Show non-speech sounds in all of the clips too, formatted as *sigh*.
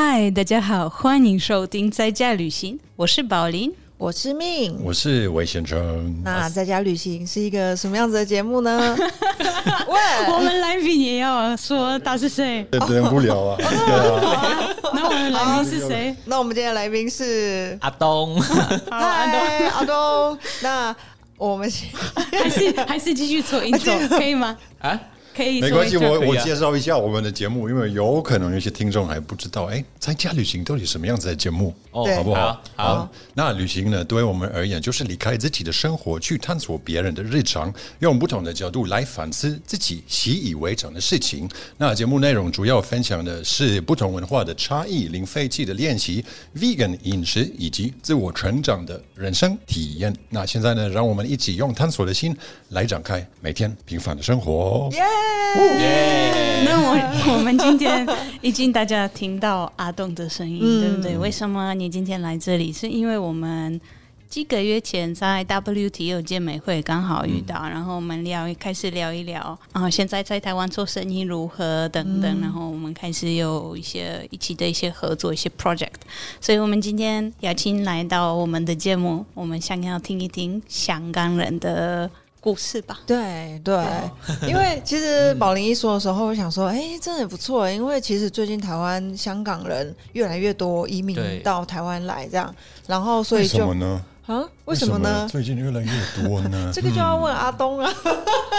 嗨，大家好，欢迎收听在家旅行，我是宝林。我是命，我是魏先生。那在家旅行是一个什么样子的节目呢？*laughs* 喂，我们来宾也要说他是谁？对，不能不聊 *laughs* 啊。那我们来宾是谁？那我们今天的来宾是阿东。*laughs* 嗨，阿东。那我们还是还是继续做 intro 可以吗？啊？可以，没关系，我我介绍一下我们的节目，因为有可能有些听众还不知道，哎，在家旅行到底什么样子的节目，哦，好不好？好，那旅行呢，对我们而言，就是离开自己的生活，去探索别人的日常，用不同的角度来反思自己习以为常的事情。那节目内容主要分享的是不同文化的差异、零废弃的练习、vegan 饮食以及自我成长的人生体验。那现在呢，让我们一起用探索的心来展开每天平凡的生活。耶！耶！那我我们今天已经大家听到阿栋的声音，对不对？为什么你今天来这里？是因为我们几个月前在 WTO 健美会刚好遇到，然后我们聊开始聊一聊，然后现在在台湾做生意如何等等，然后我们开始有一些一起的一些合作一些 project，所以我们今天邀请来到我们的节目，我们想要听一听香港人的。故事吧，对对，*laughs* 因为其实宝林一说的时候，我想说，哎，真的不错，因为其实最近台湾香港人越来越多移民到台湾来，这样，然后所以就。啊？为什么呢？最近越来越多呢？*laughs* 这个就要问阿东啊。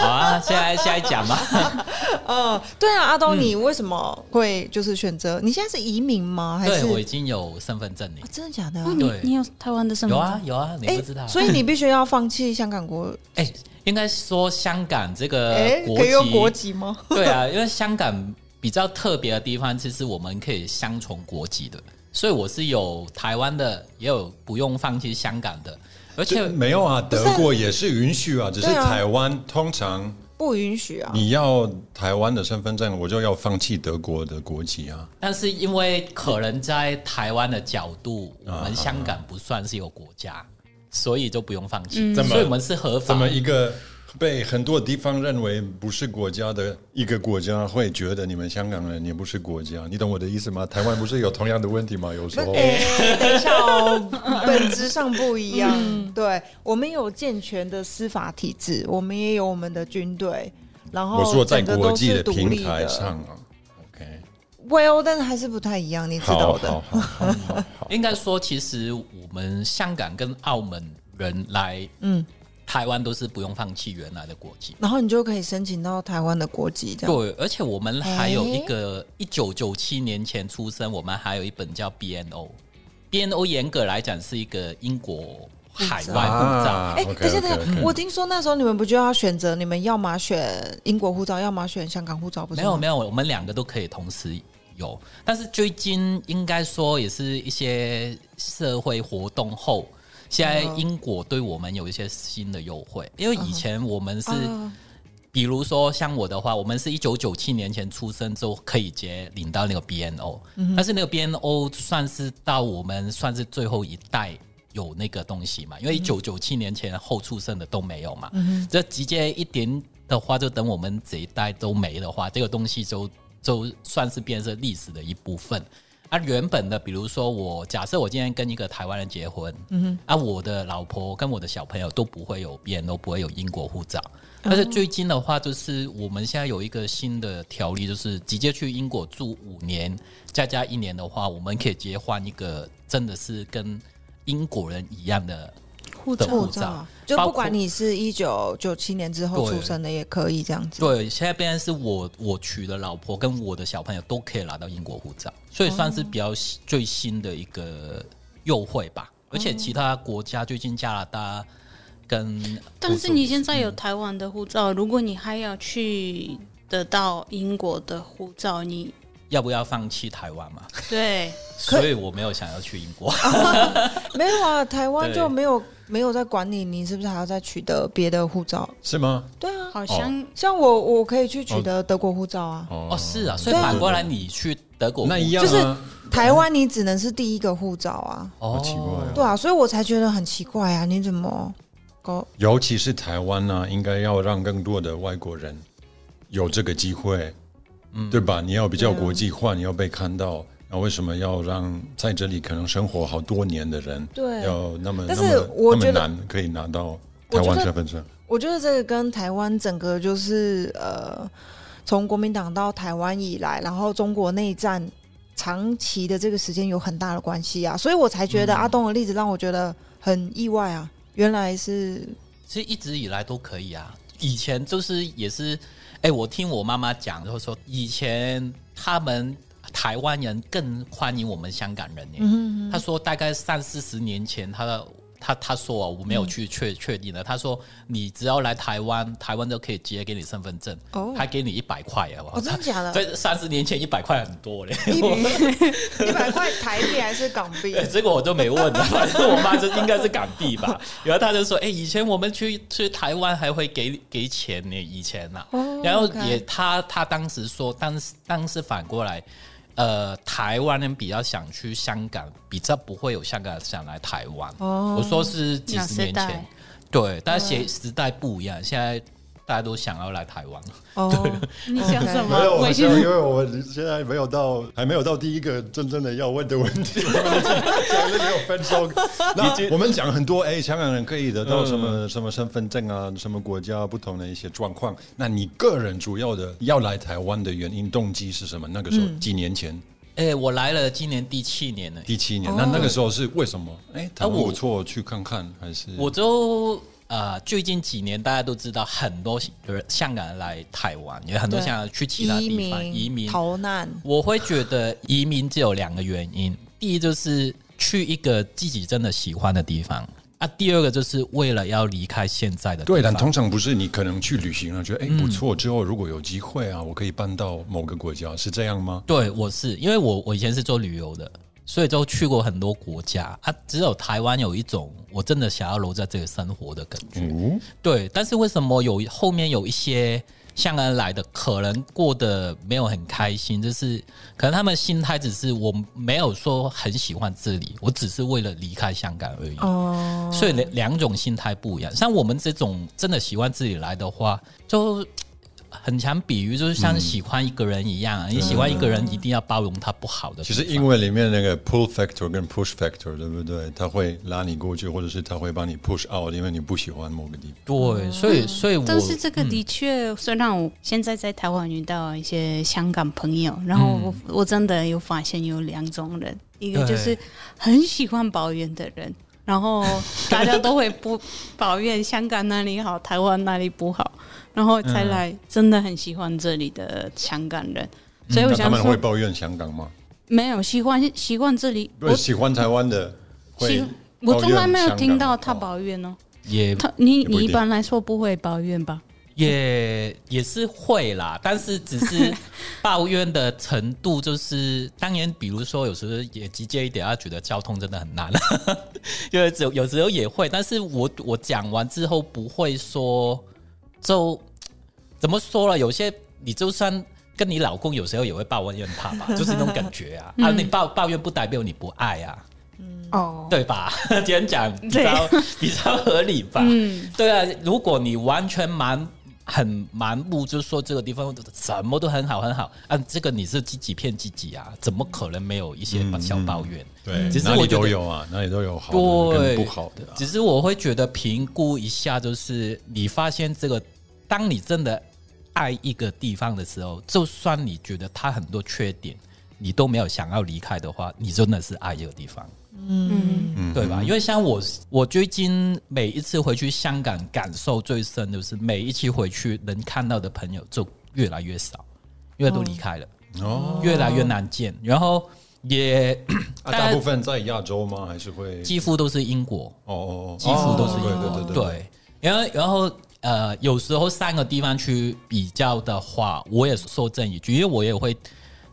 好 *laughs* 啊，现在现在讲吧。嗯，对啊，阿东，你为什么会就是选择？你现在是移民吗？还是我已经有身份证了？真的假的？你你有台湾的身份？有啊有啊，你不知道？所以你必须要放弃香港国？哎，应该说香港这个国可以用国籍吗？*laughs* 对啊，因为香港比较特别的地方，其实我们可以相重国籍的。所以我是有台湾的，也有不用放弃香港的，而且没有啊，德国也是允许啊，只是台湾通常不允许啊。你要台湾的身份证，我就要放弃德国的国籍啊。但是因为可能在台湾的角度，我们香港不算是有国家，所以就不用放弃，所以我们是合法。怎么一个？被很多地方认为不是国家的一个国家，会觉得你们香港人也不是国家，你懂我的意思吗？台湾不是有同样的问题吗？有时候，*laughs* 等一下哦，本质上不一样。*laughs* 对我们有健全的司法体制，我们也有我们的军队，然后我说在国际的平台上啊，OK，Well，但是还是不太一样，你知道的。*laughs* 应该说，其实我们香港跟澳门人来，嗯。台湾都是不用放弃原来的国籍，然后你就可以申请到台湾的国籍。这样对，而且我们还有一个一九九七年前出生，我们还有一本叫 BNO。BNO 严格来讲是一个英国海外护照。哎，等下等下，我听说那时候你们不就要选择，你们要么选英国护照，要么选香港护照？不是？没有没有，我们两个都可以同时有。但是最近应该说也是一些社会活动后。现在英国对我们有一些新的优惠，因为以前我们是，比如说像我的话，我们是一九九七年前出生之后可以接领到那个 BNO，但是那个 BNO 算是到我们算是最后一代有那个东西嘛，因为一九九七年前后出生的都没有嘛，这直接一点的话，就等我们这一代都没的话，这个东西就就算是变成历史的一部分。啊，原本的，比如说我假设我今天跟一个台湾人结婚，嗯哼，啊，我的老婆跟我的小朋友都不会有变，都不会有英国护照。但是最近的话，就是我们现在有一个新的条例，就是直接去英国住五年，再加一年的话，我们可以直接换一个真的是跟英国人一样的。护照，就不管你是一九九七年之后出生的，也可以这样子。对，现在变成是我我娶的老婆跟我的小朋友都可以拿到英国护照，所以算是比较最新的一个优惠吧。而且其他国家，最近加拿大跟……但是你现在有台湾的护照，如果你还要去得到英国的护照，你。要不要放弃台湾嘛？对，所以我没有想要去英国。*laughs* 没有啊，台湾就没有没有在管你，你是不是还要再取得别的护照？是吗？对啊，好像像我我可以去取得德国护照啊。哦，是啊，所以反过来你去德国那一样就是台湾你只能是第一个护照啊。哦奇怪，对啊，所以我才觉得很奇怪啊！你怎么搞？尤其是台湾呢，应该要让更多的外国人有这个机会。对吧？你要比较国际化，你要被看到，那为什么要让在这里可能生活好多年的人，对，要那么但是我觉得难可以拿到台湾身份证？我觉得这个跟台湾整个就是呃，从国民党到台湾以来，然后中国内战长期的这个时间有很大的关系啊，所以我才觉得阿东的例子让我觉得很意外啊，原来是其实一直以来都可以啊，以前就是也是，哎，我听我妈妈讲，就是说以前他们。台湾人更欢迎我们香港人呢。他说，大概三四十年前，他他他说啊，我没有去确确定的。他说，你只要来台湾，台湾都可以直接给你身份证，还给你一百块啊！我真的假的？*laughs* 在三十年前，一百块很多嘞。*laughs* 一百块台币还是港币？*laughs* 这个我就没问了。反正我妈就应该是港币吧。然后他就说：“哎，以前我们去去台湾还会给给钱呢，以前呐。然后也他他当时说，当时当时反过来。”呃，台湾人比较想去香港，比较不会有香港人想来台湾。我说是几十年前，对，但是时代不一样，现在。大家都想要来台湾哦，你想什么？没有，我想，因为我现在没有到，还没有到第一个真正的要问的问题。*laughs* 讲的没有分收。那我们讲很多，哎，香港人可以得到什么什么身份证啊？什么国家不同的一些状况？那你个人主要的要来台湾的原因动机是什么？那个时候几年前？哎，我来了，今年第七年了。第七年，那那个时候是为什么？哎，他不错，去看看还是？我就。呃，最近几年大家都知道，很多人香港人来台湾，有很多香港人去其他地方移民逃难。我会觉得移民只有两个原因：第一就是去一个自己真的喜欢的地方啊；第二个就是为了要离开现在的。对，但通常不是你可能去旅行了，觉得哎不错，之后如果有机会啊，我可以搬到某个国家，是这样吗？对，我是因为我我以前是做旅游的。所以就去过很多国家啊，只有台湾有一种我真的想要留在这里生活的感觉。对，但是为什么有后面有一些香港人来的，可能过得没有很开心，就是可能他们心态只是我没有说很喜欢这里，我只是为了离开香港而已。哦，所以两两种心态不一样。像我们这种真的喜欢这里来的话，就。很强比喻，就是像喜欢一个人一样啊，你喜欢一个人，一定要包容他不好的。其实英文里面那个 pull factor 跟 push factor，对不对？他会拉你过去，或者是他会帮你 push out，因为你不喜欢某个地方。对，所以所以，但是这个的确，虽然我现在在台湾遇到一些香港朋友，然后我我真的有发现有两种人，一个就是很喜欢抱怨的人，然后大家都会不 *laughs* 抱怨香港哪里好，台湾哪里不好。然后才来，真的很喜欢这里的香港人，所以我想他们会抱怨香港吗？没有，喜欢喜欢这里，不喜欢台湾的，喜我从来没有听到他抱怨哦。也他你你一般来说不会抱怨吧？也也是会啦，但是只是 *laughs* 抱怨的程度，就是当然，比如说有时候也直接一点，他觉得交通真的很难，*laughs* 因为有有时候也会，但是我我讲完之后不会说。就怎么说了？有些你就算跟你老公有时候也会抱怨他吧，*laughs* 就是那种感觉啊。啊，你抱抱怨不代表你不爱啊，哦，对吧？*laughs* 今天讲比较比较合理吧？嗯，对啊。如果你完全蛮很盲目，就说这个地方什么都很好很好，啊，这个你是自己骗自己啊？怎么可能没有一些小抱怨？对，其实我都有啊，哪里都有好的跟不好的。只是我会觉得评估一下，就是你发现这个。当你真的爱一个地方的时候，就算你觉得它很多缺点，你都没有想要离开的话，你真的是爱这个地方，嗯，对吧？因为像我，我最近每一次回去香港，感受最深就是每一期回去能看到的朋友就越来越少，因为都离开了，哦，越来越难见。然后也大部分在亚洲吗？还是会几乎都是英国？哦哦哦，几乎都是英国，对对对。然后然后。呃，有时候三个地方去比较的话，我也说正一句，因为我也会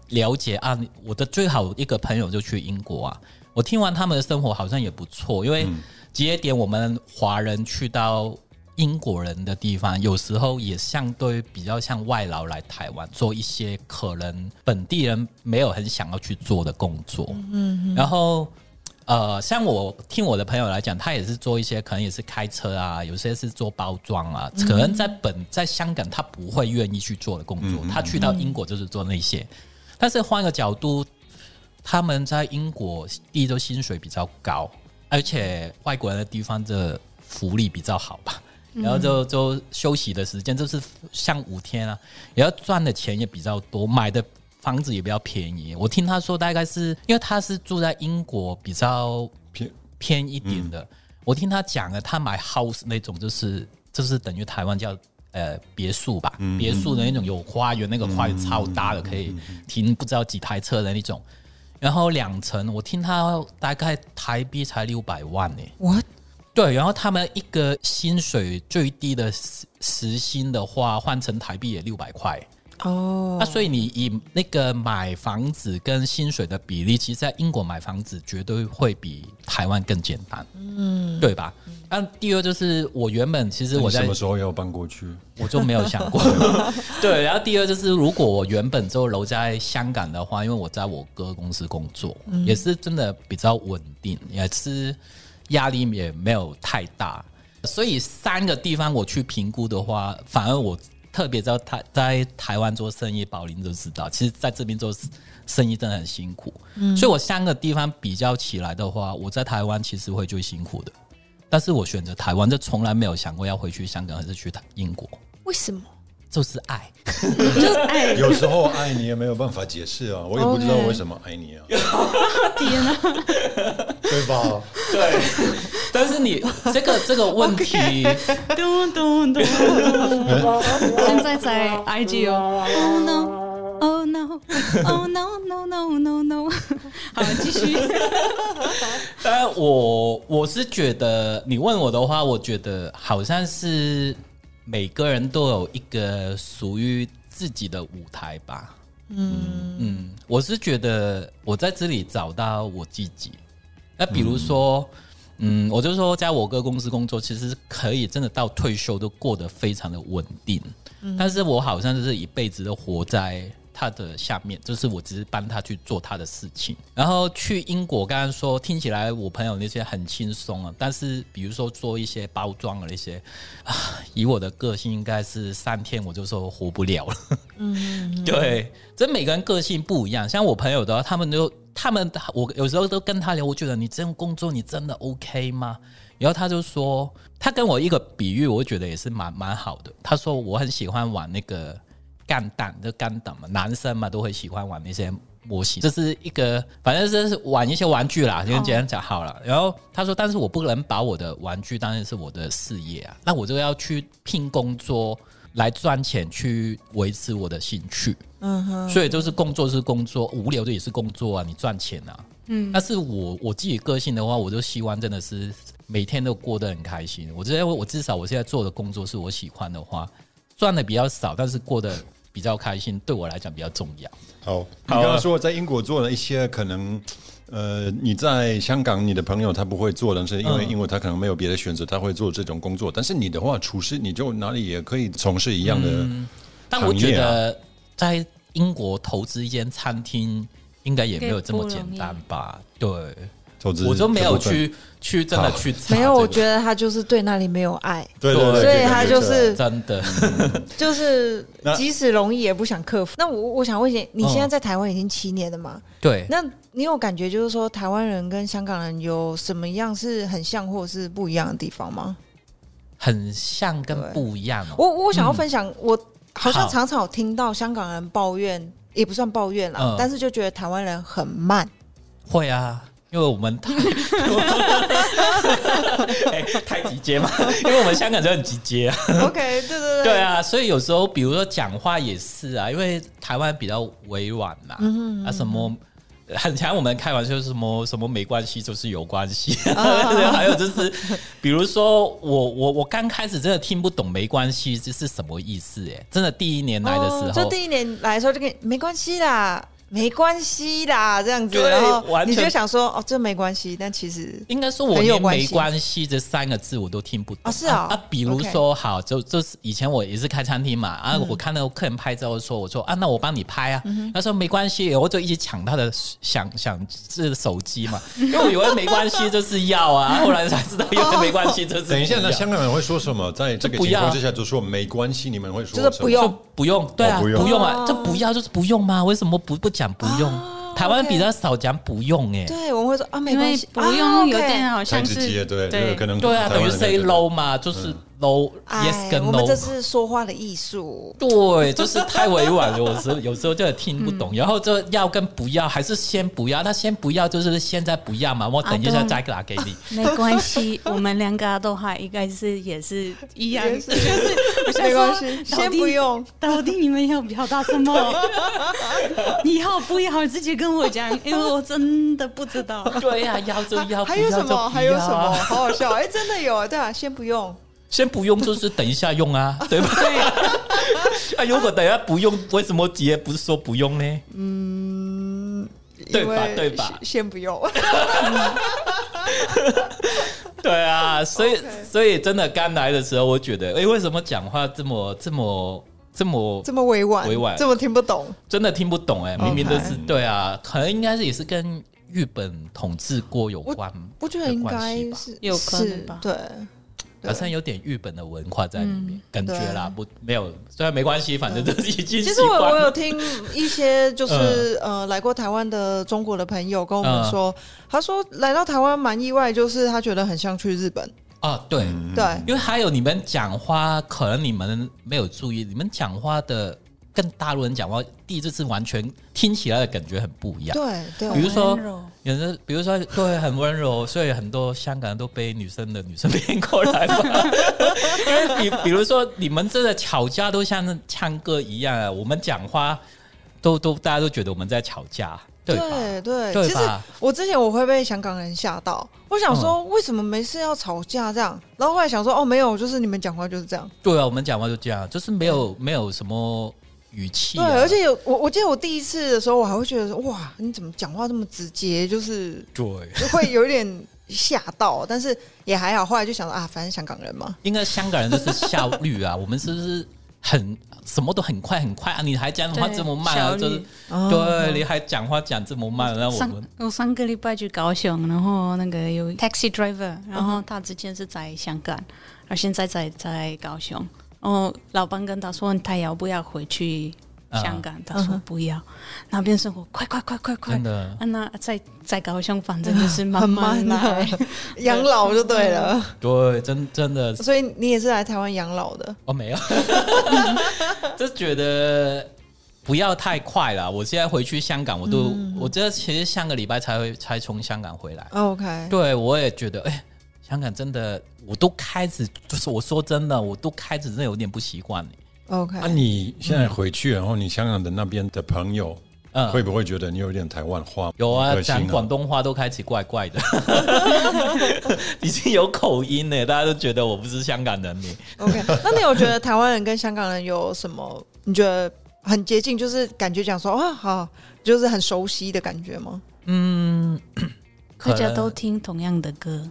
了解啊。我的最好一个朋友就去英国啊，我听完他们的生活好像也不错。因为节点我们华人去到英国人的地方，有时候也相对比较像外劳来台湾做一些可能本地人没有很想要去做的工作。嗯，然后。呃，像我听我的朋友来讲，他也是做一些，可能也是开车啊，有些是做包装啊，可能在本在香港他不会愿意去做的工作，他去到英国就是做那些。但是换个角度，他们在英国第一周薪水比较高，而且外国人的地方的福利比较好吧。然后就就休息的时间就是像五天啊，然后赚的钱也比较多，买的房子也比较便宜。我听他说大概是因为他是住在英国比较偏偏一点的，我听他讲了，他买 house 那种就是就是等于台湾叫呃别墅吧，别墅的那种有花园，那个花园超大的，可以停不知道几台车的那种。然后两层，我听他大概台币才六百万呢。我。对，然后他们一个薪水最低的时时薪的话，换成台币也六百块哦。那所以你以那个买房子跟薪水的比例，其实，在英国买房子绝对会比台湾更简单，嗯，对吧？那第二就是我原本其实我在什么时候要搬过去，*laughs* 我就没有想过。*laughs* 对，然后第二就是如果我原本就留在香港的话，因为我在我哥公司工作，也是真的比较稳定，也是。压力也没有太大，所以三个地方我去评估的话，反而我特别在台在台湾做生意，宝林就知道，其实在这边做生意真的很辛苦。嗯，所以我三个地方比较起来的话，我在台湾其实会最辛苦的，但是我选择台湾，就从来没有想过要回去香港还是去英国。为什么？就是爱，*laughs* 就是爱。有时候爱你也没有办法解释啊，我也不知道为什么爱你啊。*laughs* 天哪，对吧？对。但是你这个 *laughs* 这个问题，咚咚咚，现在在 IG 哦。Oh no, oh no, oh no, no, no, no, no。好，继续。当然，我我是觉得，你问我的话，我觉得好像是。每个人都有一个属于自己的舞台吧。嗯嗯，我是觉得我在这里找到我自己。那比如说，嗯，我就说在我哥公司工作，其实可以真的到退休都过得非常的稳定。但是我好像就是一辈子都活在。他的下面就是我只是帮他去做他的事情，然后去英国，刚刚说听起来我朋友那些很轻松啊，但是比如说做一些包装啊那些啊，以我的个性应该是三天我就说活不了了。嗯，对，这每个人个性不一样，像我朋友的话，他们都他们我有时候都跟他聊，我觉得你这样工作你真的 OK 吗？然后他就说，他跟我一个比喻，我觉得也是蛮蛮好的。他说我很喜欢玩那个。干蛋就干蛋嘛，男生嘛都会喜欢玩那些模型，这是一个反正是玩一些玩具啦，先简单讲好了。然后他说，但是我不能把我的玩具当成是我的事业啊，那我就要去拼工作来赚钱，去维持我的兴趣。嗯哼，所以就是工作是工作，无聊的也是工作啊，你赚钱啊。嗯，但是我我自己个性的话，我就希望真的是每天都过得很开心。我觉得我至少我现在做的工作是我喜欢的话，赚的比较少，但是过得。比较开心，对我来讲比较重要。好，你刚刚说在英国做了一些可能，呃，你在香港你的朋友他不会做但，是因为因为他可能没有别的选择，他会做这种工作。但是你的话，厨师你就哪里也可以从事一样的。但我觉得在英国投资一间餐厅，应该也没有这么简单吧？对。我就没有去去真的去没有，我觉得他就是对那里没有爱，对，所以他就是真的，*laughs* 就是即使容易也不想克服。那我我想问一下，你现在在台湾已经七年了嘛？对，那你有感觉就是说台湾人跟香港人有什么样是很像或是不一样的地方吗？很像跟不一样。我我想要分享，我好像常常有听到香港人抱怨，也不算抱怨啦，但是就觉得台湾人很慢。会啊。因为我们太 *laughs* 太直接嘛，因为我们香港就很直接啊。OK，对对对，对啊，所以有时候比如说讲话也是啊，因为台湾比较委婉嘛，啊什么很强，我们开玩笑什么什么没关系就是有关系，*laughs* 还有就是比如说我我我刚开始真的听不懂没关系这是什么意思哎，真的第一年来的时候，就第一年来的时候就跟没关系啦。没关系啦，这样子，然后你就想说哦，这没关系，但其实应该说我连没关系这三个字我都听不懂。啊。是啊，啊，比如说好，就就是以前我也是开餐厅嘛，啊，我看到客人拍照说，我说啊，那我帮你拍啊，他说没关系，我就一直抢他的想想这手机嘛，因为我以为没关系就是要啊，*laughs* 后来才知道因为没关系就是。等一下，那香港人会说什么？在这个情况之下就说没关系，你们会说就是不用。不用，对啊，不用。啊，这不要就是不用吗？为什么不不讲不用？台湾比较少讲不用哎，对，我们会说啊，没关系，不用有点好像是对对，可能对啊，等于 say low 嘛，就是。Low yes 跟 no，我们这是说话的艺术。对，就是太委婉了，*laughs* 有时候有时候就听不懂。然后就要跟不要，还是先不要？那先不要，就是现在不要嘛。我等一下再拿给你。*laughs* 没关系，我们两个都还应该是也是一样，*laughs* 就是没关系，先不用。到底你们要表达什么？以后不要直接跟我讲，因为我真的不知道。对呀，要就要，还有什么？还有什么？好好笑！哎，真的有，对啊，先不用。先不用，就是等一下用啊，*laughs* 对吧？啊，如果等下不用，为什么姐不是说不用呢？嗯，对吧？对吧？先不用。*laughs* 对啊，所以所以真的刚来的时候，我觉得，哎，为什么讲话这么这么这么这么委婉，委婉，这么听不懂？真的听不懂哎，明明都是对啊，可能应该是也是跟日本统治过有关，我觉得应该是有可能吧？对。好像有点日本的文化在里面，感觉啦，不没有，虽然没关系，反正都是已经。其实我我有听一些就是呃来过台湾的中国的朋友跟我们说，他说来到台湾蛮意外，就是他觉得很像去日本。啊，对。对，因为还有你们讲话，可能你们没有注意，你们讲话的。跟大陆人讲话，第一次是完全听起来的感觉很不一样。对对，比如说有的，比如说对很温柔，所以很多香港人都被女生的女生骗过来嘛。*laughs* 因为比比如说你们真的吵架都像唱歌一样啊，我们讲话都都大家都觉得我们在吵架，对对对。其实我之前我会被香港人吓到，我想说为什么没事要吵架这样，然后后来想说哦没有，就是你们讲话就是这样。对啊，我们讲话就这样，就是没有没有什么。语气对，而且有我，我记得我第一次的时候，我还会觉得说，哇，你怎么讲话这么直接？就是对，会有一点吓到，但是也还好。后来就想到啊，反正香港人嘛，*laughs* 应该香港人就是效率啊，我们是不是很什么都很快很快啊？你还讲话这么慢啊？就是对，你还讲话讲这么慢，然后我们我上个礼拜去高雄，然后那个有 taxi driver，然后他之前是在香港，而现在在在高雄。哦，老板跟他说：“他要不要回去香港？”他说：“不要，那边生活快快快快快。”那在在高雄，反正就是慢慢来 *laughs* 养老就对了。对，真真的。所以你也是来台湾养老的？哦，没有，*laughs* 就觉得不要太快了。我现在回去香港，我都我这其实上个礼拜才会才从香港回来。OK，对我也觉得，哎。香港真的，我都开始就是我说真的，我都开始真的有点不习惯 OK，那你现在回去，然后你香港的那边的朋友，嗯，会不会觉得你有点台湾话？有啊，讲广东话都开始怪怪的，*laughs* 已经有口音呢，大家都觉得我不是香港人。呢 OK，那你有觉得台湾人跟香港人有什么？你觉得很接近，就是感觉讲说啊，好，就是很熟悉的感觉吗？嗯，大家都听同样的歌。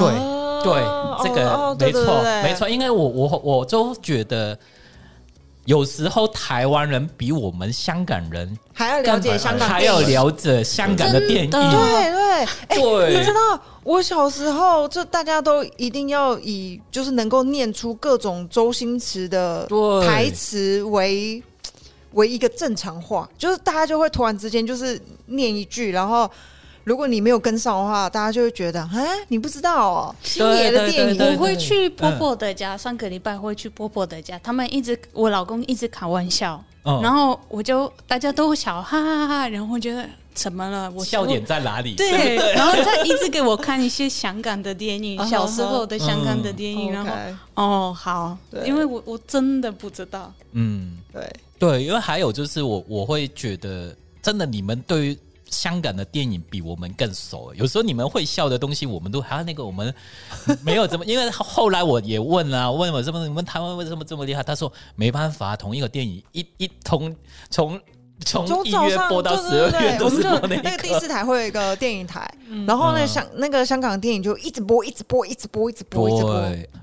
对对，这个没错没错，因为我我我都觉得，有时候台湾人比我们香港人还要了解香港，还要了解香港的电影。对对对，你知道，我小时候就大家都一定要以就是能够念出各种周星驰的台词为为一个正常话，就是大家就会突然之间就是念一句，然后。如果你没有跟上的话，大家就会觉得，哎，你不知道哦，星爷的电影。我会去婆婆的家，上个礼拜会去婆婆的家，他们一直，我老公一直开玩笑，然后我就大家都笑，哈哈哈，然后觉得怎么了？我笑点在哪里？对，然后他一直给我看一些香港的电影，小时候的香港的电影，然 *laughs* 后哦，好，因为我我真的不知道，嗯，对对，因为还有就是我我会觉得，真的你们对于。香港的电影比我们更熟，有时候你们会笑的东西，我们都还有那个我们没有这么，因为后来我也问啊，问我这么你们台湾为什么这么厉害？他说没办法，同一个电影一一通从从一月播到十二月，我们就那个第四台会有一个电影台，然后呢香那个香港电影就一直播，一直播，一直播，一直播，一直播。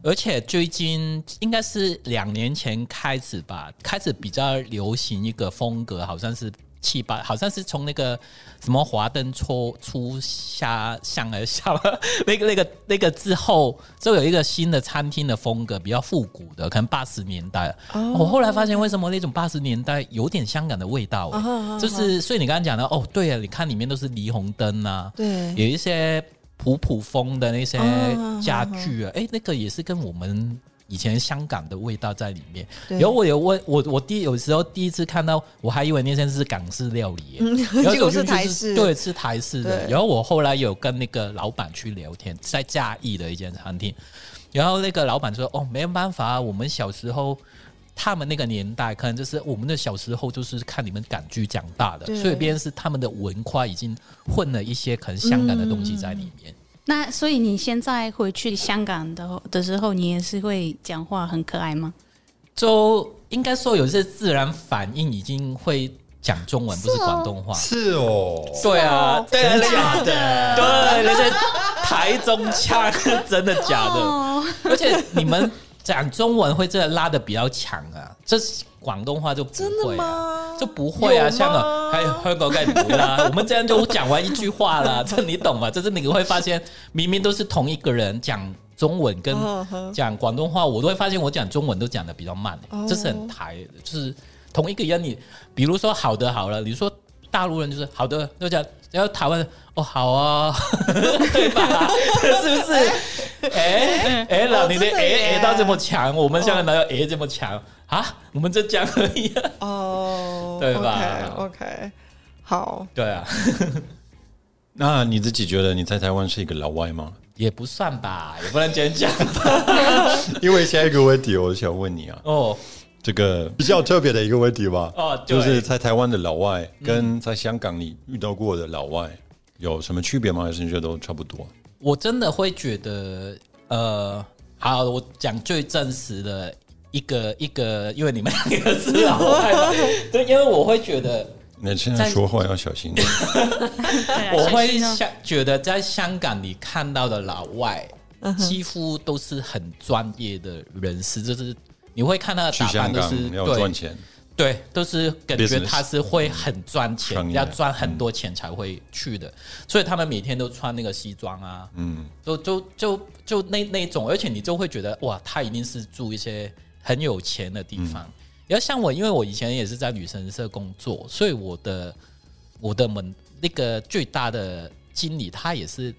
而且最近应该是两年前开始吧，开始比较流行一个风格，好像是。七八，好像是从那个什么华灯初初下向而下，*laughs* 那个那个那个之后，就有一个新的餐厅的风格，比较复古的，可能八十年代。我后来发现，为什么那种八十年代有点香港的味道？就是所以你刚刚讲的，哦，对啊，你看里面都是霓虹灯啊，对，有一些普普风的那些家具啊，哎，那个也是跟我们。以前香港的味道在里面，然后我有问我我第有时候第一次看到，我还以为那些是港式料理，结果是台式，对，是台式的。然后我后来有跟那个老板去聊天，在嘉义的一间餐厅，然后那个老板说：“哦，没有办法，我们小时候他们那个年代，可能就是我们的小时候就是看你们港剧长大的，所以边是他们的文化已经混了一些可能香港的东西在里面。”那所以你现在回去香港的的时候，你也是会讲话很可爱吗？就应该说有些自然反应，已经会讲中文，不是广东话。是哦，对啊，真的假的？对，那些台中腔，*laughs* 真的假的？而且你们讲中文会真的拉的比较强啊，这是。广东话就不会啊，就不会啊。香港还有香港该不啦？*laughs* 我们这样就讲完一句话了，*laughs* 这你懂吗？就是你会发现，明明都是同一个人讲中文跟讲广东话，我都会发现我讲中文都讲的比较慢，这是很台，就是同一个人。你比如说好的好了，你说大陆人就是好的，就讲然后台湾哦好啊，*laughs* 对吧？是不是？哎哎老，你的哎哎到这么强，我们香港哪有哎这么强？啊，我们这讲而已哦，*laughs* 对吧？OK，好，对啊。*laughs* 那你自己觉得你在台湾是一个老外吗？也不算吧，也不能这样讲。因为下一个问题，我想问你啊，哦，这个比较特别的一个问题吧，哦，就是在台湾的老外跟在香港你遇到过的老外有什么区别吗？还是你觉得都差不多？我真的会觉得，呃，好，我讲最真实的。一个一个，因为你们两个是老外，对，因为我会觉得，你现在说话要小心点。我会想觉得，在香港你看到的老外，几乎都是很专业的人士，就是你会看到打扮都是要赚钱，对，都是感觉他是会很赚钱，要赚很多钱才会去的，所以他们每天都穿那个西装啊，嗯，就就就就那那种，而且你就会觉得哇，他一定是住一些。很有钱的地方，要像我，因为我以前也是在旅行社工作，所以我的我的门那个最大的经理他也是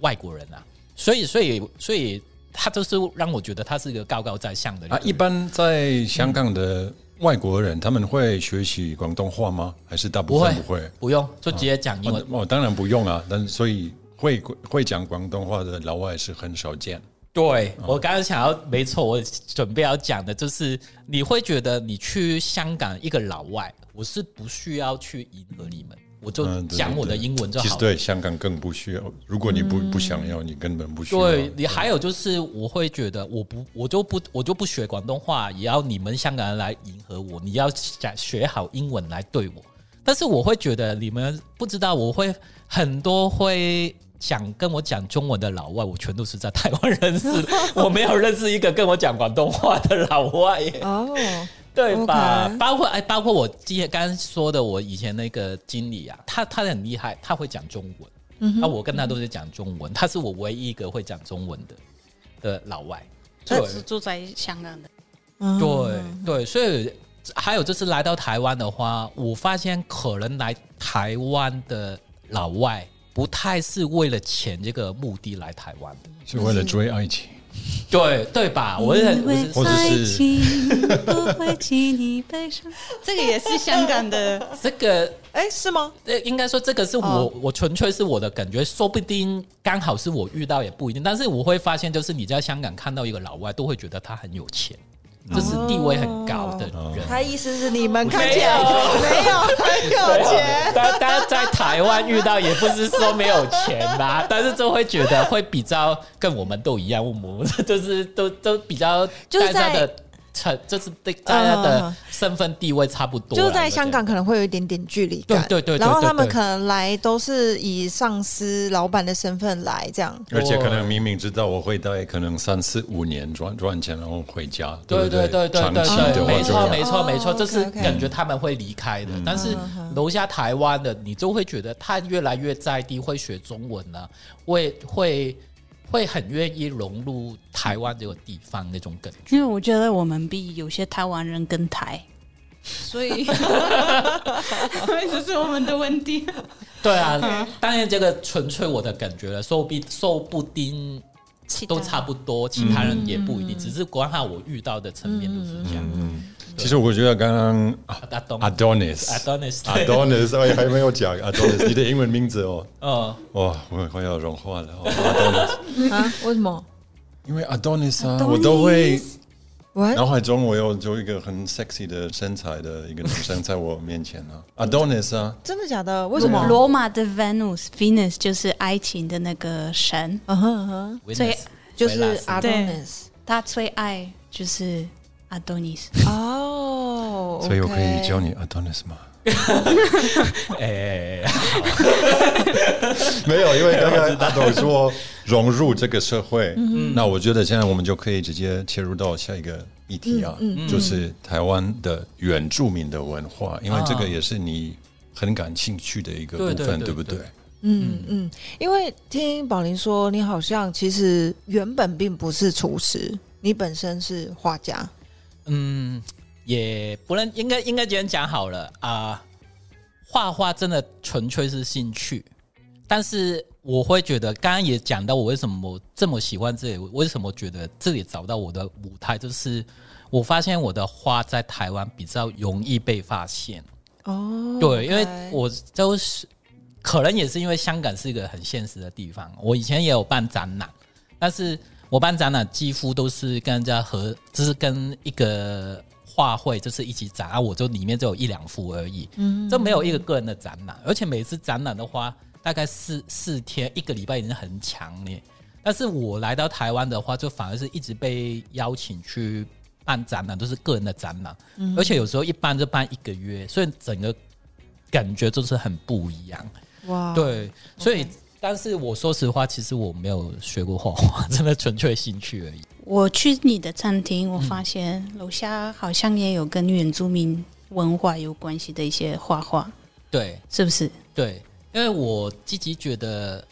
外国人啊，所以所以所以他就是让我觉得他是一个高高在上的啊。一般在香港的外国人，他们会学习广东话吗？还是大部分不会？不用，就直接讲英文。哦，当然不用啊，但所以会会讲广东话的老外是很少见。对我刚刚想要，没错，我准备要讲的就是，你会觉得你去香港一个老外，我是不需要去迎合你们，我就讲我的英文就好。其实对香港更不需要，如果你不不想要，你根本不需要。对你还有就是，我会觉得我不我就不我就不学广东话，也要你们香港人来迎合我，你要讲学好英文来对我。但是我会觉得你们不知道，我会很多会。想跟我讲中文的老外，我全都是在台湾认识，我没有认识一个跟我讲广东话的老外。哦，对吧？包括哎，包括我今天刚刚说的，我以前那个经理啊，他他很厉害，他会讲中文。那我跟他都是讲中文，他是我唯一一个会讲中文的的老外。他是住在香港的。对对，所以还有就是来到台湾的话，我发现可能来台湾的老外。不太是为了钱这个目的来台湾的，是为了追爱情，*laughs* 对对吧？我是或者是，*laughs* 这个也是香港的，这个哎是吗？呃，应该说这个是我我纯粹是我的感觉，说不定刚好是我遇到也不一定，但是我会发现，就是你在香港看到一个老外，都会觉得他很有钱。就是地位很高的人，他意思是你们看起来没有很有钱，但但在台湾遇到也不是说没有钱吧，但是就会觉得会比较跟我们都一样，我们 *laughs* 就是都都比较就是在成，就是对大家的身份地位差不多。就在香港可能会有一点点距离感，对对对。然后他们可能来都是以上司、老板的身份来这样，而且可能明明知道我会待可能三四五年赚赚钱，然后回家，对对对对对对，没错没错没错，这是感觉他们会离开的。但是楼下台湾的，你就会觉得他越来越在地，会学中文了，会会。会很愿意融入台湾这个地方那种感觉，因为我觉得我们比有些台湾人更台，所以这 *laughs* 是我们的问题。对啊，当然这个纯粹我的感觉了，说不说不定都差不多，其他人也不一定，只是刚好我遇到的层面都是这样。其实我觉得刚刚阿 Adonis，Adonis，Adonis，哎 *laughs* 还没有讲。Adonis，你的英文名字哦，*laughs* 哦，哇，我快要融化了，Adonis。*laughs* 啊？为什么？因为 Adonis 啊，我都会脑海中我有就一个很 sexy 的身材的一个女生在我面前啊，Adonis 啊，真的假的？为什么？罗马的 Venus，Venus 就是爱情的那个神，嗯哼哼，所以就是 Adonis，他最爱就是。Adonis 哦，所以我可以教你 Adonis 吗？*laughs* 哎，*laughs* 没有，因为刚刚大董说融入这个社会，那我觉得现在我们就可以直接切入到下一个议题啊，就是台湾的原住民的文化，因为这个也是你很感兴趣的一个部分，对不对？嗯嗯，因为听宝林说，你好像其实原本并不是厨师，你本身是画家。嗯，也不能应该应该今天讲好了啊。画画真的纯粹是兴趣，但是我会觉得，刚刚也讲到我为什么这么喜欢这里，为什么觉得这里找到我的舞台，就是我发现我的画在台湾比较容易被发现。哦，对，因为我都是可能也是因为香港是一个很现实的地方，我以前也有办展览，但是。我办展览几乎都是跟人家合，就是跟一个画会，就是一起展啊，我就里面就有一两幅而已，嗯，这没有一个个人的展览，而且每次展览的话，大概四四天一个礼拜已经很强烈，但是我来到台湾的话，就反而是一直被邀请去办展览，都是个人的展览，而且有时候一办就办一个月，所以整个感觉就是很不一样，哇，对，所以。但是我说实话，其实我没有学过画画，*laughs* 真的纯粹兴趣而已。我去你的餐厅，我发现楼下好像也有跟原住民文化有关系的一些画画，对，是不是？对，因为我自己觉得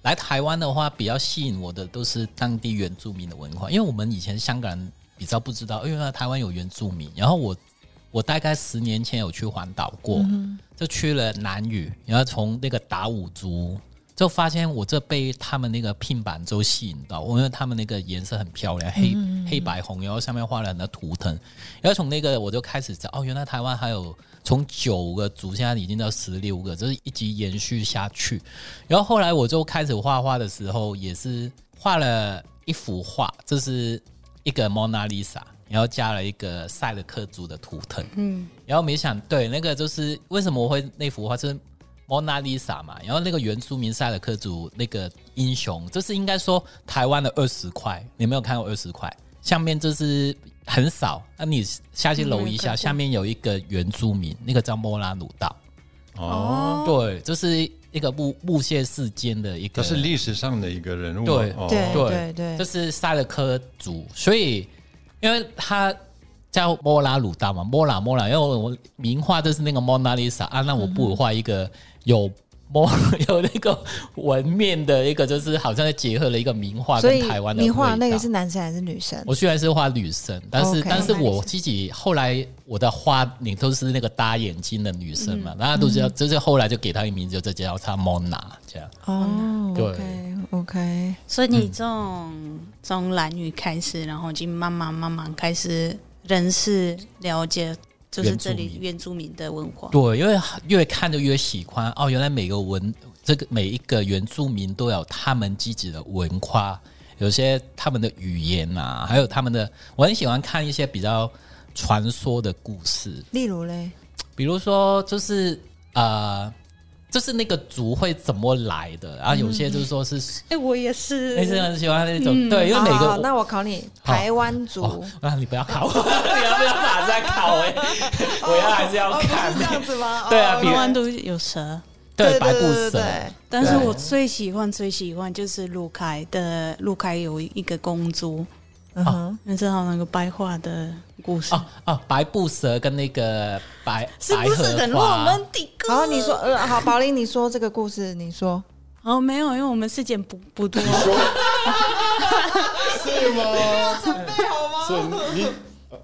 来台湾的话，比较吸引我的都是当地原住民的文化，因为我们以前香港人比较不知道，因为台湾有原住民。然后我我大概十年前有去环岛过，就去了南屿，然后从那个达悟族。就发现我这被他们那个拼板就吸引到，因为他们那个颜色很漂亮，黑黑白红，然后上面画了很多图腾。然后从那个我就开始找，哦，原来台湾还有从九个族，现在已经到十六个，就是一直延续下去。然后后来我就开始画画的时候，也是画了一幅画，这是一个蒙娜丽莎，然后加了一个赛德克族的图腾。嗯，然后没想对那个就是为什么我会那幅画是。蒙娜丽莎嘛，然后那个原住民塞尔克族那个英雄，这是应该说台湾的二十块，你没有看过二十块？下面就是很少，那你下去楼一下，下面有一个原住民，那个叫莫拉鲁道。哦，对，这是一个木木屑世间的一个，是历史上的一个人物。对对对对，这是塞勒克族，所以因为他。叫莫拉鲁达嘛，莫拉莫拉，因为我名画就是那个蒙娜丽莎啊，那我不如画一个有莫 *laughs* 有那个纹面的一个，就是好像结合了一个名画跟台湾的。你画那个是男生还是女生？我虽然是画女生，但是但是我自己后来我的画你都是那个大眼睛的女生嘛，大家都知道，就是后来就给她一个名字，就叫她蒙娜这样。哦，对，OK，所以你从从蓝女开始，然后就慢慢慢慢开始。人是了解，就是这里原住民的文化。对，因为越看就越喜欢哦。原来每个文，这个每一个原住民都有他们自己的文化，有些他们的语言啊，还有他们的。我很喜欢看一些比较传说的故事。例如嘞，比如说就是呃，就是那个族会怎么来的，然后有些就是说是，哎，我也是，也是很喜欢那种，对，因为每个，那我考你，台湾族，啊，你不要考我，*laughs* 你要不要马上考？哎，*laughs* 我要还是要看。这样子吗？*laughs* 对啊，台湾都有蛇，对，白布蛇，但是我最喜欢最喜欢就是陆凯的，陆凯有一个公主。嗯哼，你知道那个白话的故事哦哦，白布蛇跟那个白是不是很我们的歌？好，你说呃，好，宝林，你说这个故事，你说哦，没有，因为我们时间不不多，*laughs* 是吗？准备好吗？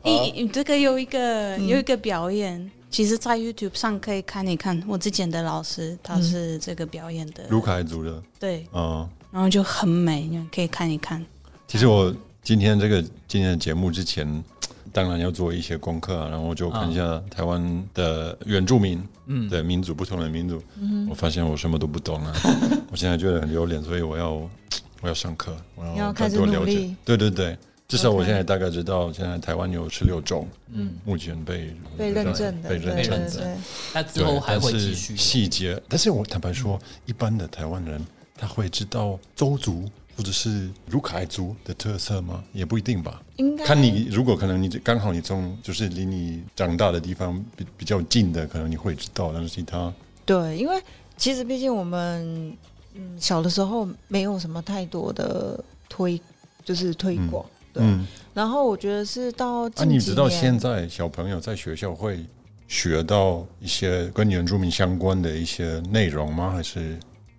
你 *laughs* 你这个有一个有一个表演，其实，在 YouTube 上可以看一看。我之前的老师他是这个表演的，卢凯族的，对，嗯，然后就很美，你可以看一看。其实我。今天这个今天的节目之前，当然要做一些功课，啊然后就看一下台湾的原住民嗯的民族，不同的民族。嗯我发现我什么都不懂啊！*laughs* 我现在觉得很丢脸，所以我要 *tsk* 我要上课，我要开始了解。对对对，至少我现在大概知道，现在台湾有十六种，嗯，目前被被认证的，被认证的。那之后还会继续细节，但是我坦白说，一般的台湾人他会知道周族。或者是卢凯族的特色吗？也不一定吧。应该看你，如果可能，你刚好你从就是离你长大的地方比比较近的，可能你会知道。但是其他对，因为其实毕竟我们嗯小的时候没有什么太多的推，就是推广。对。然后我觉得是到啊，你知道现在小朋友在学校会学到一些跟原住民相关的一些内容吗？还是？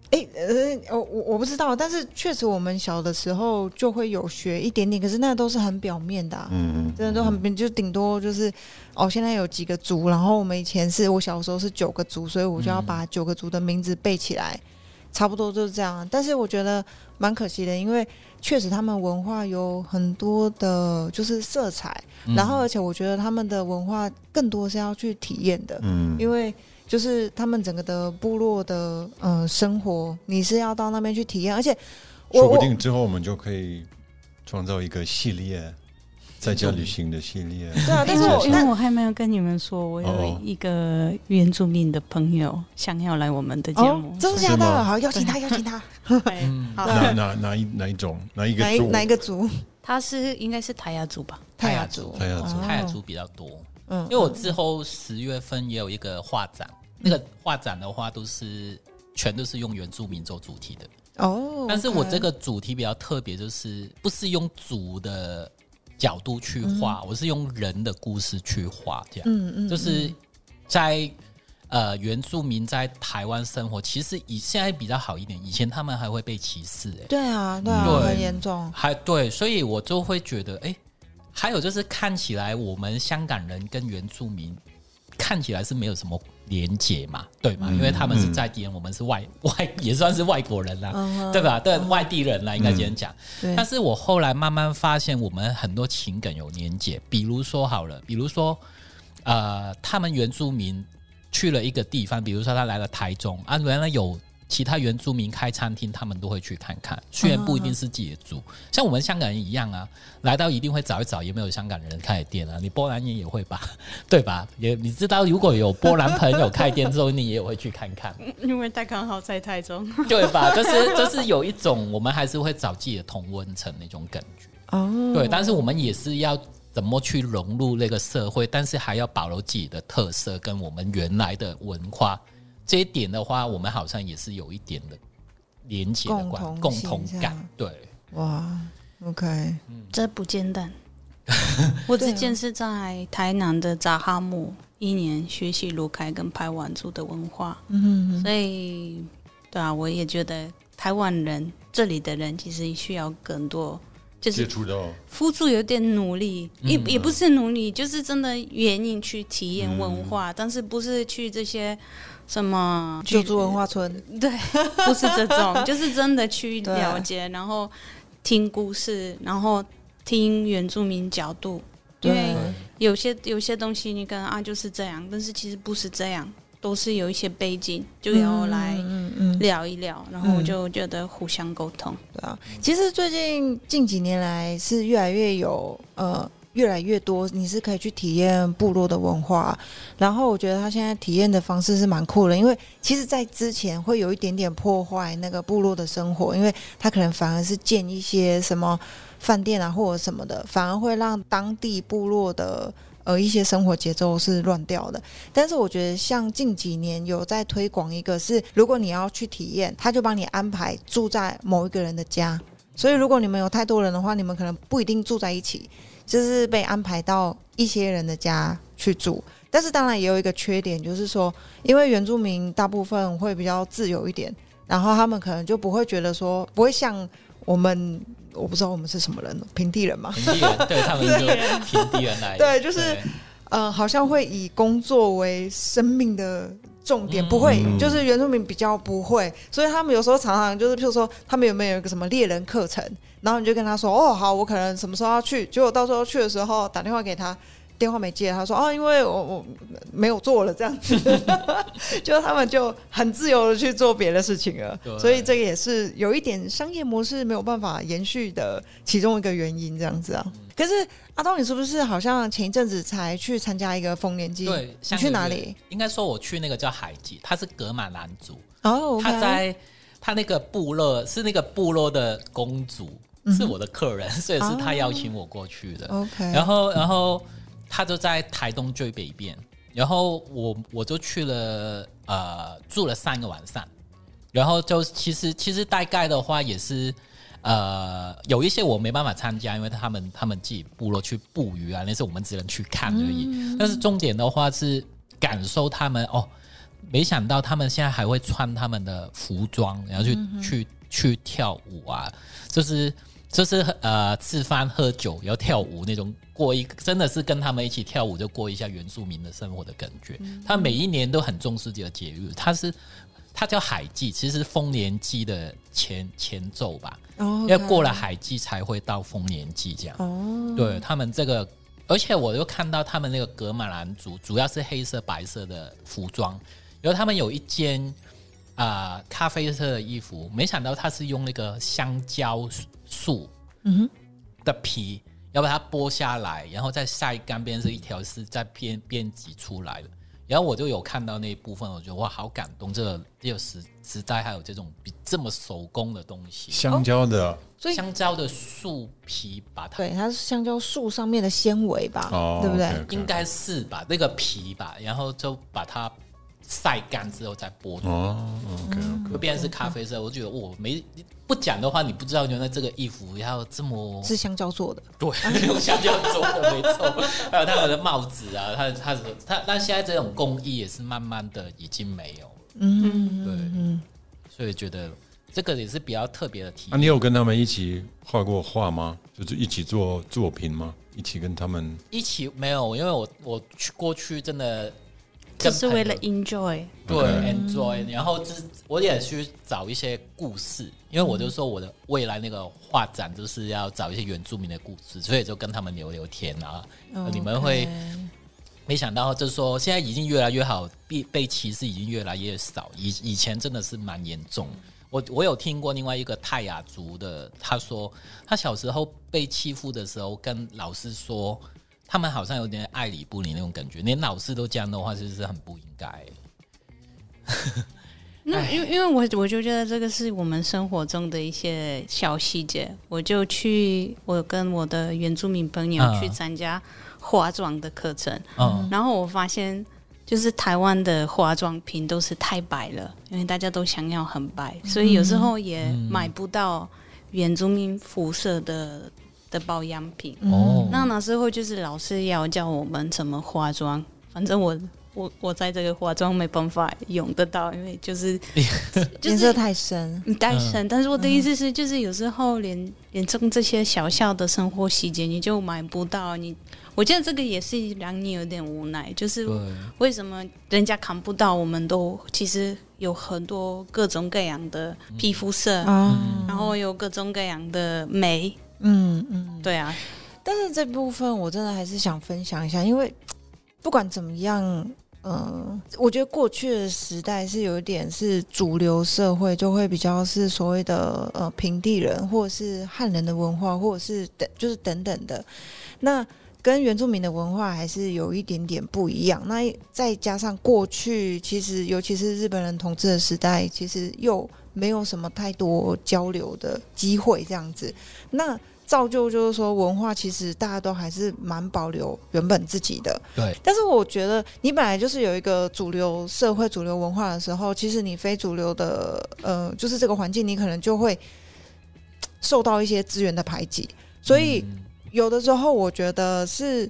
哎，呃，我我我不知道，但是确实我们小的时候就会有学一点点，可是那都是很表面的，嗯嗯，真的都很，就顶多就是哦，现在有几个族，然后我们以前是我小时候是九个族，所以我就要把九个族的名字背起来，差不多就是这样。但是我觉得蛮可惜的，因为确实他们文化有很多的，就是色彩，然后而且我觉得他们的文化更多是要去体验的，嗯，因为。就是他们整个的部落的呃生活，你是要到那边去体验，而且说不定之后我们就可以创造一个系列在家旅行的系列。对啊，但是因为我还没有跟你们说，我有一个原住民的朋友想要来我们的节目，真的假的？好，邀请他，邀请他。*laughs* 哪哪哪一哪一种哪一个族？哪一个族？他是应该是泰雅族吧？泰雅族，泰雅族，泰雅族比较多。嗯，因为我之后十月份也有一个画展。那个画展的话，都是全都是用原住民做主题的哦。但是我这个主题比较特别，就是不是用主的角度去画，我是用人的故事去画，这样。嗯嗯。就是在呃原住民在台湾生活，其实以现在比较好一点，以前他们还会被歧视，哎。对啊，对啊，很严重。还对，所以我就会觉得，哎，还有就是看起来我们香港人跟原住民看起来是没有什么。连结嘛，对嘛？因为他们是在地人，我们是外 *laughs* 外，也算是外国人啦，对吧？对外地人啦，应该这样讲。但是我后来慢慢发现，我们很多情感有连结。比如说好了，比如说，呃，他们原住民去了一个地方，比如说他来了台中啊，原来有。其他原住民开餐厅，他们都会去看看，虽然不一定是自己的族，像我们香港人一样啊，来到一定会找一找有没有香港人开店啊。你波兰人也会吧，*laughs* 对吧？也你知道，如果有波兰朋友开店之后，你也会去看看，因为他刚好在台中，*laughs* 对吧？就是就是有一种，我们还是会找自己的同温层那种感觉哦。对，但是我们也是要怎么去融入那个社会，但是还要保留自己的特色跟我们原来的文化。这一点的话，我们好像也是有一点的连接的关共同感，对，哇，OK，这不简单。*laughs* 我之前是在台南的扎哈姆一年学习卢凯跟排湾族的文化，嗯，所以对啊，我也觉得台湾人这里的人其实需要更多，就是接触到，付出有点努力，也也不是努力，就是真的愿意去体验文化，但是不是去这些。什么九族文化村？*laughs* 对，*laughs* 不是这种，就是真的去了解，然后听故事，然后听原住民角度，因为有些有些东西你可能啊就是这样，但是其实不是这样，都是有一些背景，就要来聊一聊，然后我就觉得互相沟通。对啊，其实最近近几年来是越来越有呃。越来越多，你是可以去体验部落的文化。然后我觉得他现在体验的方式是蛮酷的，因为其实，在之前会有一点点破坏那个部落的生活，因为他可能反而是建一些什么饭店啊或者什么的，反而会让当地部落的。呃，一些生活节奏是乱掉的，但是我觉得像近几年有在推广一个，是如果你要去体验，他就帮你安排住在某一个人的家，所以如果你们有太多人的话，你们可能不一定住在一起，就是被安排到一些人的家去住。但是当然也有一个缺点，就是说，因为原住民大部分会比较自由一点，然后他们可能就不会觉得说，不会像我们。我不知道我们是什么人，平地人嘛？*laughs* 平地人，对他们就平地人来。对，就是，呃，好像会以工作为生命的重点，不会，就是原住民比较不会，所以他们有时候常常就是，譬如说，他们有没有一个什么猎人课程，然后你就跟他说，哦，好，我可能什么时候要去，结果到时候去的时候打电话给他。电话没接，他说哦，因为我我没有做了这样子，*laughs* 就他们就很自由的去做别的事情了，所以这个也是有一点商业模式没有办法延续的其中一个原因，这样子啊。可是阿东，你是不是好像前一阵子才去参加一个丰年祭？对，你去哪里？应该说我去那个叫海祭，他是格马兰族哦，他在他那个部落是那个部落的公主，是我的客人，所以是他邀请我过去的。OK，然后然后。他就在台东最北边，然后我我就去了，呃，住了三个晚上，然后就其实其实大概的话也是，呃，有一些我没办法参加，因为他们他们自己部落去捕鱼啊，那是我们只能去看而已。但是重点的话是感受他们哦，没想到他们现在还会穿他们的服装，然后去去去跳舞啊，就是就是呃吃饭喝酒要跳舞那种。过一真的是跟他们一起跳舞，就过一下原住民的生活的感觉。他每一年都很重视这个节日，他是他叫海祭，其实是丰年祭的前前奏吧。哦，因为过了海祭才会到丰年祭这样。哦，对他们这个，而且我又看到他们那个格马兰族主要是黑色白色的服装，然后他们有一件啊咖啡色的衣服，没想到他是用那个香蕉树嗯的皮。要把它剥下来，然后再晒干，变成一条丝，再编编辑出来的。然后我就有看到那一部分，我觉得哇，好感动！这个这个时时代还有这种比这么手工的东西，香蕉的，香蕉的树皮把它，对，它是香蕉树上面的纤维吧？哦，对不对？应该是吧，那个皮吧，然后就把它。晒干之后再剥脱，哦，OK，就变成是咖啡色。我觉得我没不讲的话，你不知道原来这个衣服要这么是香蕉做的，对，*laughs* 用香蕉做的没错。*laughs* 还有他们的帽子啊，他他他，但现在这种工艺也是慢慢的已经没有，嗯，对，嗯，所以觉得这个也是比较特别的体验。啊，你有跟他们一起画过画吗？就是一起做作品吗？一起跟他们一起没有，因为我我去过去真的。只是为了 enjoy，对 enjoy，然后是我也去找一些故事，因为我就说我的未来那个画展就是要找一些原住民的故事，所以就跟他们聊聊天啊。你们会没想到，就是说现在已经越来越好，被被歧视已经越来越少。以以前真的是蛮严重。我我有听过另外一个泰雅族的，他说他小时候被欺负的时候，跟老师说。他们好像有点爱理不理那种感觉，连老师都这样的话，其实是很不应该。那因为因为我我就觉得这个是我们生活中的一些小细节，我就去我跟我的原住民朋友去参加化妆的课程，然后我发现就是台湾的化妆品都是太白了，因为大家都想要很白，所以有时候也买不到原住民肤色的。的保养品。哦，那那时候就是老师要教我们怎么化妆，反正我我我在这个化妆没办法用得到，因为就是 *laughs* 颜色太深，太深。但是我的意思是，就是有时候连连中这些小小的生活细节你就买不到，你我觉得这个也是让你有点无奈，就是为什么人家看不到，我们都其实有很多各种各样的皮肤色，然后有各种各样的美。嗯嗯，对啊，但是这部分我真的还是想分享一下，因为 *tsk* 不管怎么样，嗯，我觉得过去的时代是有一点是主流社会就会比较是所谓的呃平地人或者是汉人的文化，或者是等就是等等的。那跟原住民的文化还是有一点点不一样。那再加上过去，其实尤其是日本人统治的时代，其实又没有什么太多交流的机会，这样子，那造就就是说文化其实大家都还是蛮保留原本自己的。对。但是我觉得你本来就是有一个主流社会、主流文化的时候，其实你非主流的，呃，就是这个环境，你可能就会受到一些资源的排挤，所以。有的时候，我觉得是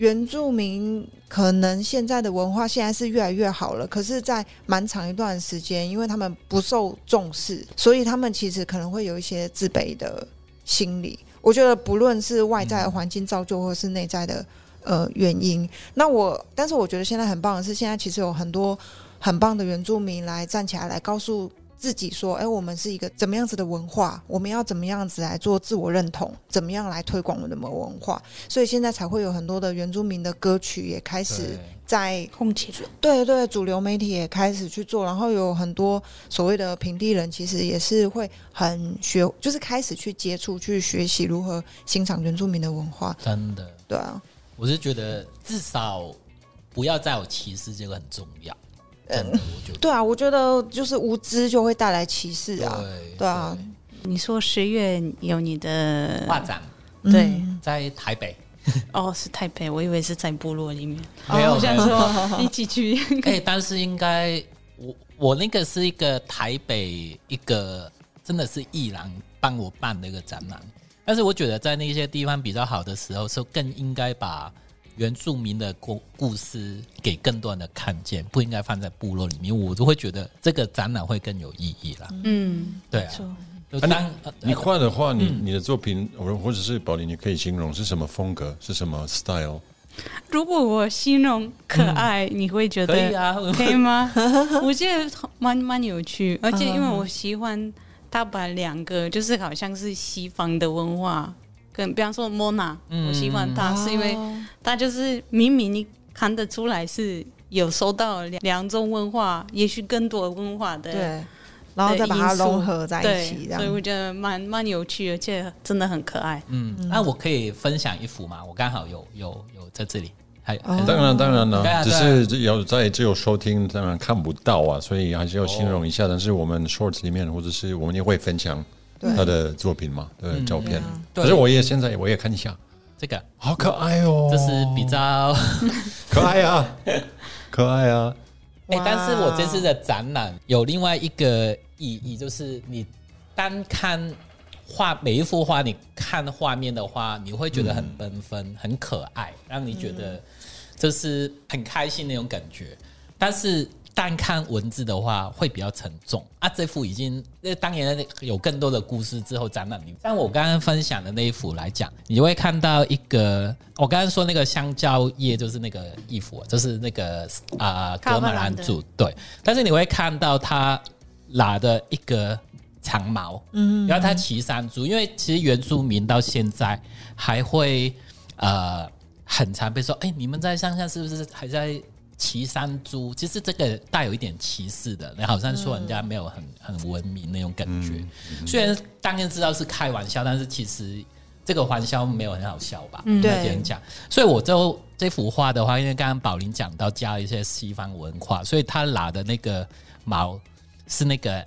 原住民可能现在的文化现在是越来越好了，可是，在蛮长一段时间，因为他们不受重视，所以他们其实可能会有一些自卑的心理。我觉得不论是外在的环境造就，或是内在的呃原因，那我但是我觉得现在很棒的是，现在其实有很多很棒的原住民来站起来，来告诉。自己说：“哎，我们是一个怎么样子的文化？我们要怎么样子来做自我认同？怎么样来推广我们的文化？所以现在才会有很多的原住民的歌曲也开始在红起对对，主流媒体也开始去做，然后有很多所谓的平地人，其实也是会很学，就是开始去接触、去学习如何欣赏原住民的文化。真的，对啊，我是觉得至少不要再有歧视，这个很重要。”嗯，对啊，我觉得就是无知就会带来歧视啊，对啊。你说十月有你的画展，对，在台北。*laughs* 哦，是台北，我以为是在部落里面。没有，想说一起去。*laughs* 哎，但是应该我我那个是一个台北一个真的是艺廊帮我办的一个展览，但是我觉得在那些地方比较好的时候，是更应该把。原住民的故故事给更多人的看见，不应该放在部落里面，我都会觉得这个展览会更有意义了。嗯，对啊。当你画的话，你你的作品，或或者是宝林，你可以形容是什么风格，是什么 style？如果我形容可爱，你会觉得可以啊？可以吗？*laughs* 我觉得蛮蛮有趣，而且因为我喜欢他把两个，就是好像是西方的文化。跟比方说莫娜，我喜欢他是因为他就是明明你看得出来是有收到两两种文化，也许更多文化的，对，然后再把它融合在一起，所以我觉得蛮蛮有趣，而且真的很可爱。嗯，那我可以分享一幅吗？我刚好有有有在这里，还当然当然了，只是有在只有收听，当然看不到啊，所以还是要形容一下。但是我们 shorts 里面或者是我们也会分享。他的作品嘛，对照片。可是我也现在我也看一下，这个。好可爱哦，这是比较 *laughs* 可爱啊，可爱啊。哎，但是我这次的展览有另外一个意义，就是你单看画每一幅画，你看画面的话，你会觉得很缤纷、很可爱，让你觉得就是很开心那种感觉。但是单看文字的话会比较沉重啊！这幅已经那当年有更多的故事之后展览里，像我刚刚分享的那一幅来讲，你会看到一个我刚刚说那个香蕉叶就是那个衣服，就是那个啊格马兰族对，但是你会看到他拿的一个长矛，嗯，然后他骑山猪，因为其实原住民到现在还会呃很常被说，哎，你们在乡下是不是还在？骑山猪，其实这个带有一点歧视的，你好像说人家没有很很文明那种感觉。虽然当然知道是开玩笑，但是其实这个玩笑没有很好笑吧？对，这样讲。所以我就这幅画的话，因为刚刚宝林讲到加了一些西方文化，所以他拿的那个毛是那个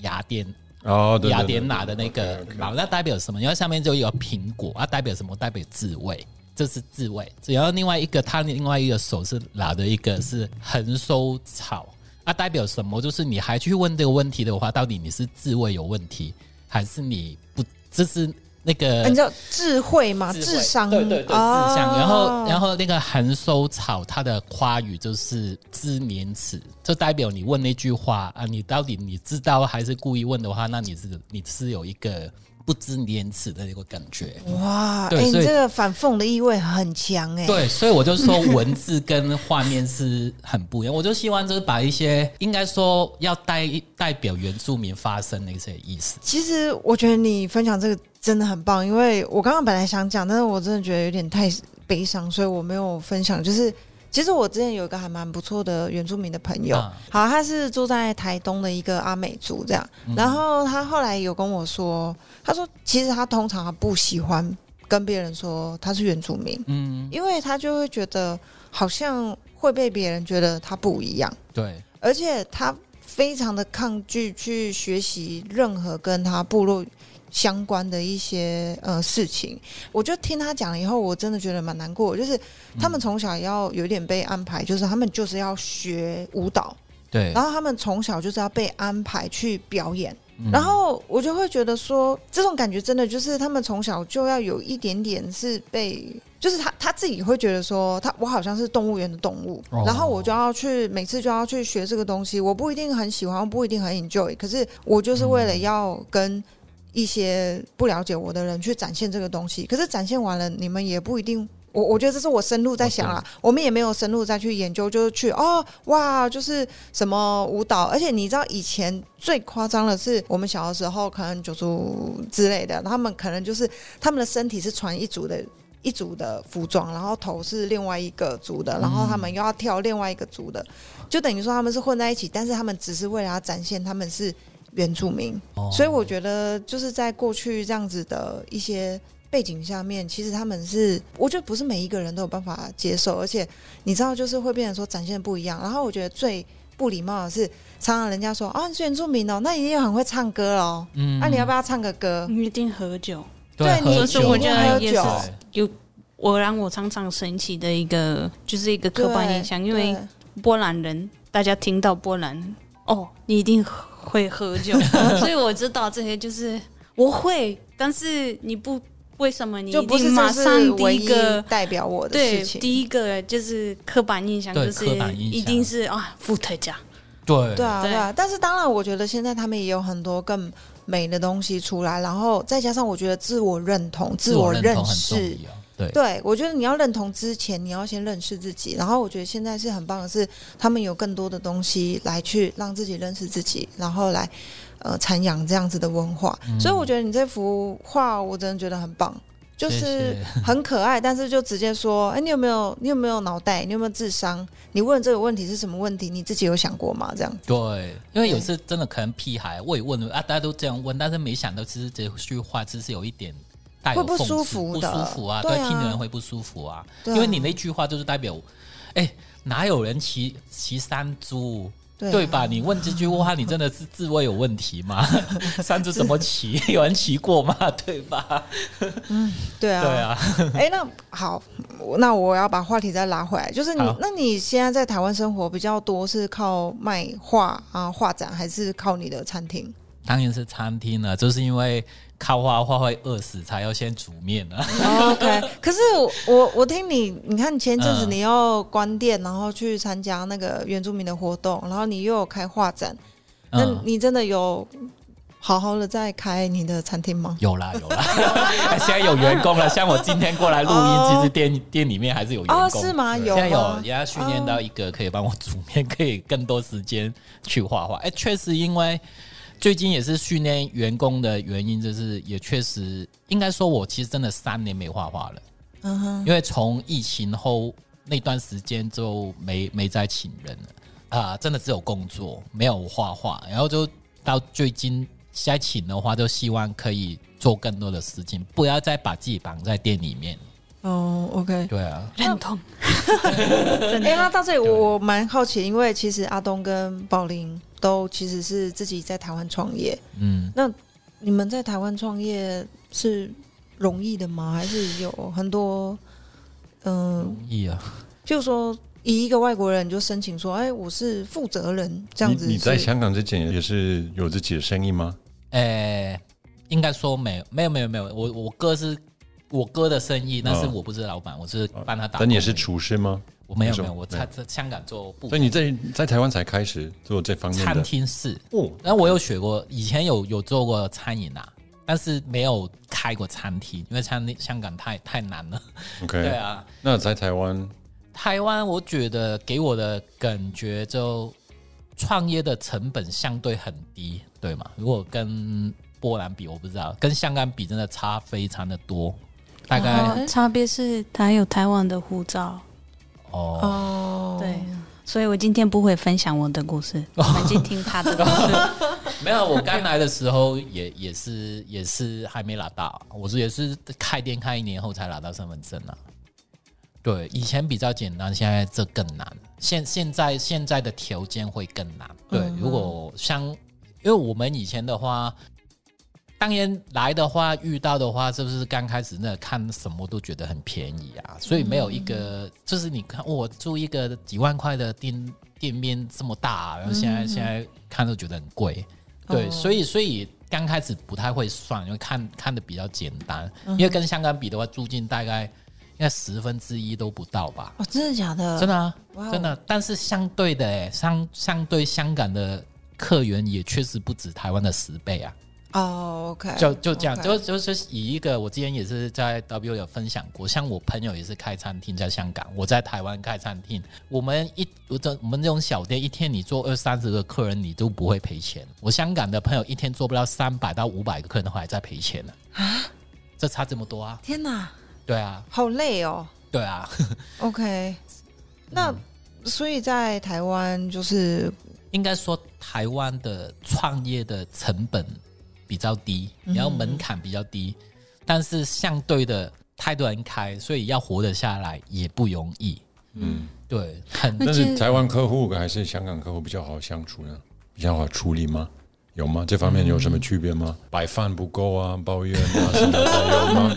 雅典哦，雅典拿的那个毛，那代表什么？因为上面就有苹果，啊，代表什么？代表自卫。这是自卫，然后另外一个，他另外一个手是拿的一个是横收草，啊，代表什么？就是你还去问这个问题的话，到底你是自卫有问题，还是你不？这是那个你知道智慧吗？智商对对对，智商。然后然后那个横收草，它的花语就是知名词，就代表你问那句话啊，你到底你知道还是故意问的话，那你是你是有一个。不知廉耻的那个感觉，哇！哎，你这个反讽的意味很强哎。对，所以我就说文字跟画面是很不一样。我就希望就是把一些应该说要代代表原住民发声的一些意思。其实我觉得你分享这个真的很棒，因为我刚刚本来想讲，但是我真的觉得有点太悲伤，所以我没有分享。就是。其实我之前有一个还蛮不错的原住民的朋友，好，他是住在台东的一个阿美族这样，然后他后来有跟我说，他说其实他通常不喜欢跟别人说他是原住民，嗯，因为他就会觉得好像会被别人觉得他不一样，对，而且他非常的抗拒去学习任何跟他部落。相关的一些呃事情，我就听他讲了以后，我真的觉得蛮难过。就是他们从小要有点被安排，就是他们就是要学舞蹈，对，然后他们从小就是要被安排去表演，然后我就会觉得说，这种感觉真的就是他们从小就要有一点点是被，就是他他自己会觉得说，他我好像是动物园的动物，然后我就要去每次就要去学这个东西，我不一定很喜欢，我不一定很 enjoy，可是我就是为了要跟。一些不了解我的人去展现这个东西，可是展现完了，你们也不一定。我我觉得这是我深入在想啊，我们也没有深入再去研究，就是去哦哇，就是什么舞蹈。而且你知道，以前最夸张的是，我们小的时候可能九族之类的，他们可能就是他们的身体是穿一组的一组的服装，然后头是另外一个族的，然后他们又要跳另外一个族的，就等于说他们是混在一起，但是他们只是为了要展现他们是。原住民，哦。所以我觉得就是在过去这样子的一些背景下面，其实他们是，我觉得不是每一个人都有办法接受，而且你知道，就是会变成说展现不一样。然后我觉得最不礼貌的是，常常人家说啊，你是原住民哦，那一定很会唱歌哦，嗯，那你要不要唱个歌？你一定喝酒，对，你是我觉得也是。有我让我常常神奇的一个，就是一个刻板印象，因为波兰人，大家听到波兰，哦，你一定。会喝酒，*laughs* 所以我知道这些就是我会，但是你不为什么你就不是马上第一个代表我的事情？第一个就是刻板印象，就是一定是啊，伏特加。对对啊对啊，但是当然，我觉得现在他们也有很多更美的东西出来，然后再加上我觉得自我认同、自我认识。对，我觉得你要认同之前，你要先认识自己。然后我觉得现在是很棒的是，他们有更多的东西来去让自己认识自己，然后来呃阐养这样子的文化。所以我觉得你这幅画，我真的觉得很棒，就是很可爱。但是就直接说，哎，你有没有你有没有脑袋？你有没有智商？你问这个问题是什么问题？你自己有想过吗？这样对，因为有时真的可能屁孩，我也问啊，大家都这样问，但是没想到其实这句话其实有一点。会不舒服，不舒服啊！对，听的人会不舒服啊，因为你那句话就是代表，哎，哪有人骑骑山猪，对吧？你问这句话，你真的是自卫有问题吗？*laughs* 山猪怎么骑？有人骑过吗？*laughs* 对吧？嗯，对啊，对啊。哎，那好，那我要把话题再拉回来，就是你，那你现在在台湾生活比较多，是靠卖画啊画展，还是靠你的餐厅？当然是餐厅了，就是因为。靠画画会饿死，才要先煮面呢。OK，可是我我听你，你看前阵子你要关店，然后去参加那个原住民的活动，然后你又有开画展，那你真的有好好的在开你的餐厅吗？有啦有啦，*laughs* 现在有员工了。像我今天过来录音，其实店店里面还是有员工，是吗？有，现在有也要训练到一个可以帮我煮面，可以更多时间去画画。哎，确实因为。最近也是训练员工的原因，就是也确实应该说，我其实真的三年没画画了。嗯哼，因为从疫情后那段时间就没没再请人了啊，真的只有工作没有画画，然后就到最近再请的话，就希望可以做更多的事情，不要再把自己绑在店里面。哦，OK，对啊，认同。*laughs* 哎，那到这里我蛮好奇，因为其实阿东跟宝林。都其实是自己在台湾创业，嗯，那你们在台湾创业是容易的吗？还是有很多嗯，容易啊？就说以一个外国人就申请说，哎，我是负责人这样子。你在香港之前也是有自己的生意吗？哎，应该说没有，没有，没有，没有。我我哥是我哥的生意，但是我不是老板，我是帮他打。那你也是厨师吗？我没有没有，我在在香港做，所以你在在台湾才开始做这方面的餐厅是哦。然后我有学过，以前有有做过餐饮啊，但是没有开过餐厅，因为餐厅香港太太难了。OK，*laughs* 对啊。那在台湾，台湾我觉得给我的感觉就创业的成本相对很低，对吗？如果跟波兰比，我不知道，跟香港比真的差非常的多。大概差别是他有台湾的护照。哦，对，所以我今天不会分享我的故事，我们去听他的故事。*laughs* 没有，我刚来的时候也也是也是还没拿到，我是也是开店开一年后才拿到身份证啊。对，以前比较简单，现在这更难。现现在现在的条件会更难。对，如果像因为我们以前的话。当然来的话，遇到的话，是不是刚开始那看什么都觉得很便宜啊？所以没有一个，就是你看我住一个几万块的店店面这么大，然后现在现在看都觉得很贵。对，所以所以刚开始不太会算，因为看看的比较简单。因为跟香港比的话，租金大概应该十分之一都不到吧？哦，真的假的？真的啊，真的。但是相对的，哎，相相对香港的客源也确实不止台湾的十倍啊。哦，OK，就就这样，就就是以一个我之前也是在 W 有分享过，像我朋友也是开餐厅在香港，我在台湾开餐厅，我们一我这我们这种小店一天你做二三十个客人你都不会赔钱，我香港的朋友一天做不到三百到五百个客人的话还在赔钱呢啊，这差这么多啊！天哪，对啊，好累哦。对啊，OK，*laughs* 那所以在台湾就是应该说台湾的创业的成本。比较低，然后门槛比较低，但是相对的太多人开，所以要活得下来也不容易。嗯，对。很但是台湾客户还是香港客户比较好相处呢？比较好处理吗？有吗？这方面有什么区别吗？白饭不够啊，抱怨啊什么的有吗？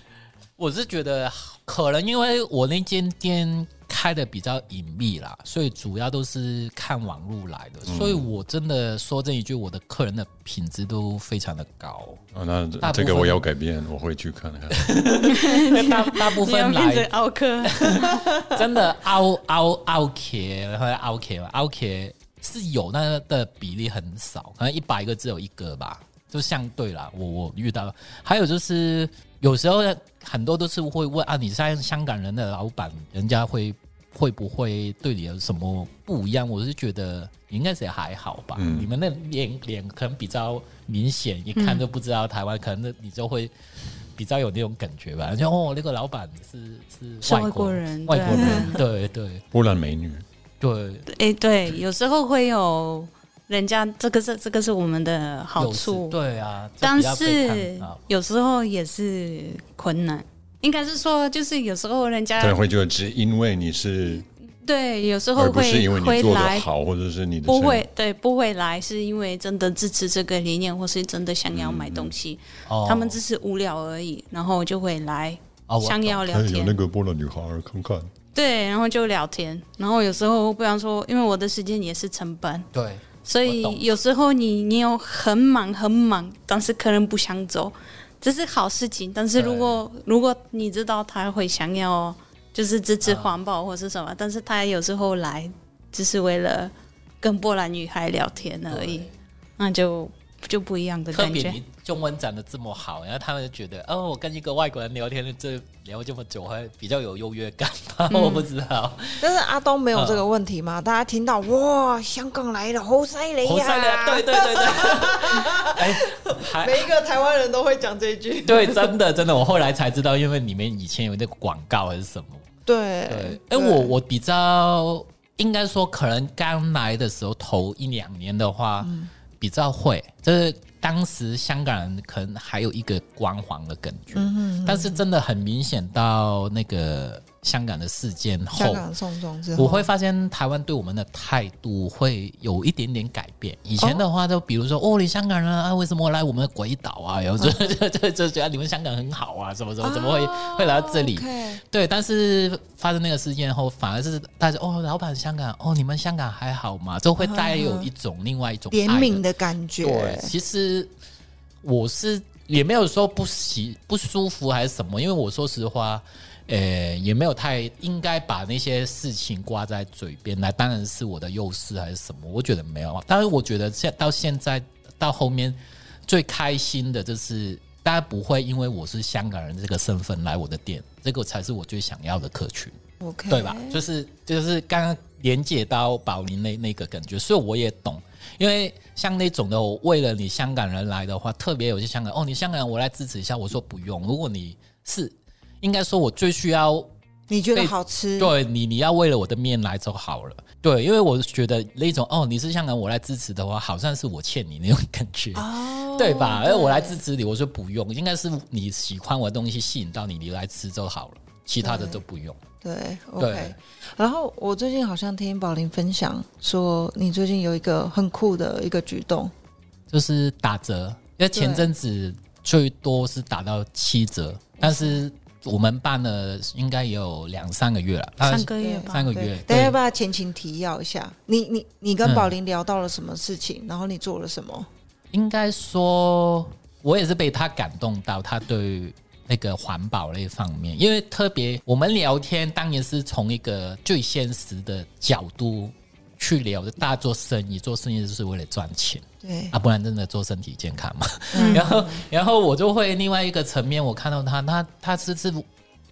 *laughs* 我是觉得可能因为我那间店。开的比较隐秘啦，所以主要都是看网路来的。所以我真的说这一句，我的客人的品质都非常的高。啊，那这个我要改变，我会去看看。*laughs* 大大部分来奥克，*laughs* 真的奥奥奥克，然后奥克嘛，奥克是有那的比例很少，可能一百个只有一个吧，就相对啦。我我遇到，还有就是有时候很多都是会问啊，你像香港人的老板，人家会。会不会对你有什么不一样？我是觉得应该是还好吧。你们那脸脸可能比较明显，一看就不知道台湾，可能你就会比较有那种感觉吧。就哦，那个老板是是外国人，外国人，对对，波兰美女，对，哎对，有时候会有人家这个是这个是我们的好处，对啊，但是有时候也是困难。应该是说，就是有时候人家对会就只因为你是对，有时候会会来好，或者是你的不会对不会来，是因为真的支持这个理念，或是真的想要买东西。他们只是无聊而已，然后就会来想要聊天。有那个波兰女孩看看，对，然后就聊天。然后有时候不想说，因为我的时间也是成本，对，所以有时候你你有很忙很忙，但是客人不想走。这是好事情，但是如果如果你知道他会想要就是支持环保或是什么，但是他有时候来只是为了跟波兰女孩聊天而已，那就就不一样的感觉。中文讲的这么好，然后他们就觉得哦，我跟一个外国人聊天，这聊这么久，还比较有优越感吧？我不知道。但是阿东没有这个问题吗？大家听到哇，香港来了，好犀利呀！对对对对。*laughs* 哎，每一个台湾人都会讲这句。对，真的真的，我后来才知道，因为你们以前有那个广告还是什么。对对。哎，我我比较应该说，可能刚来的时候头一两年的话，比较会，就是。当时香港人可能还有一个光环的感觉，但是真的很明显到那个。香港的事件后，我会发现台湾对我们的态度会有一点点改变。以前的话，就比如说哦，你香港人啊，为什么来我们鬼岛啊？然后就就就就觉得你们香港很好啊，什么什么怎么会会来到这里？对，但是发生那个事件后，反而是大家哦，老板香港哦，你们香港还好吗？就会带有一种另外一种怜悯的感觉。对，其实我是也没有说不喜不舒服还是什么，因为我说实话。呃，也没有太应该把那些事情挂在嘴边来，当然是我的优势还是什么？我觉得没有，但是我觉得现到现在到后面最开心的就是大家不会因为我是香港人这个身份来我的店，这个才是我最想要的客群，OK，对吧？就是就是刚刚连接到宝林那那个感觉，所以我也懂，因为像那种的，我为了你香港人来的话，特别有些香港哦，你香港人我来支持一下，我说不用，如果你是。应该说，我最需要你觉得好吃？对你，你要为了我的面来就好了。对，因为我觉得那种哦，你是香港，我来支持的话，好像是我欠你那种感觉，哦，对吧？而我来支持你，我说不用，应该是你喜欢我的东西吸引到你，你来吃就好了，其他的都不用。对，OK。然后我最近好像听宝林分享说，你最近有一个很酷的一个举动，就是打折，因为前阵子最多是打到七折，但是。我们办了应该也有两三个月了，三个月吧，三个月。等下把前情提要一下，你你你跟宝林聊到了什么事情？然后你做了什么？应该说，我也是被他感动到，他对那个环保那方面，因为特别我们聊天当然是从一个最现实的角度去聊的，大家做生意，做生意就是为了赚钱。对啊，不然真的做身体健康嘛。然后，然后我就会另外一个层面，我看到他，他他是是，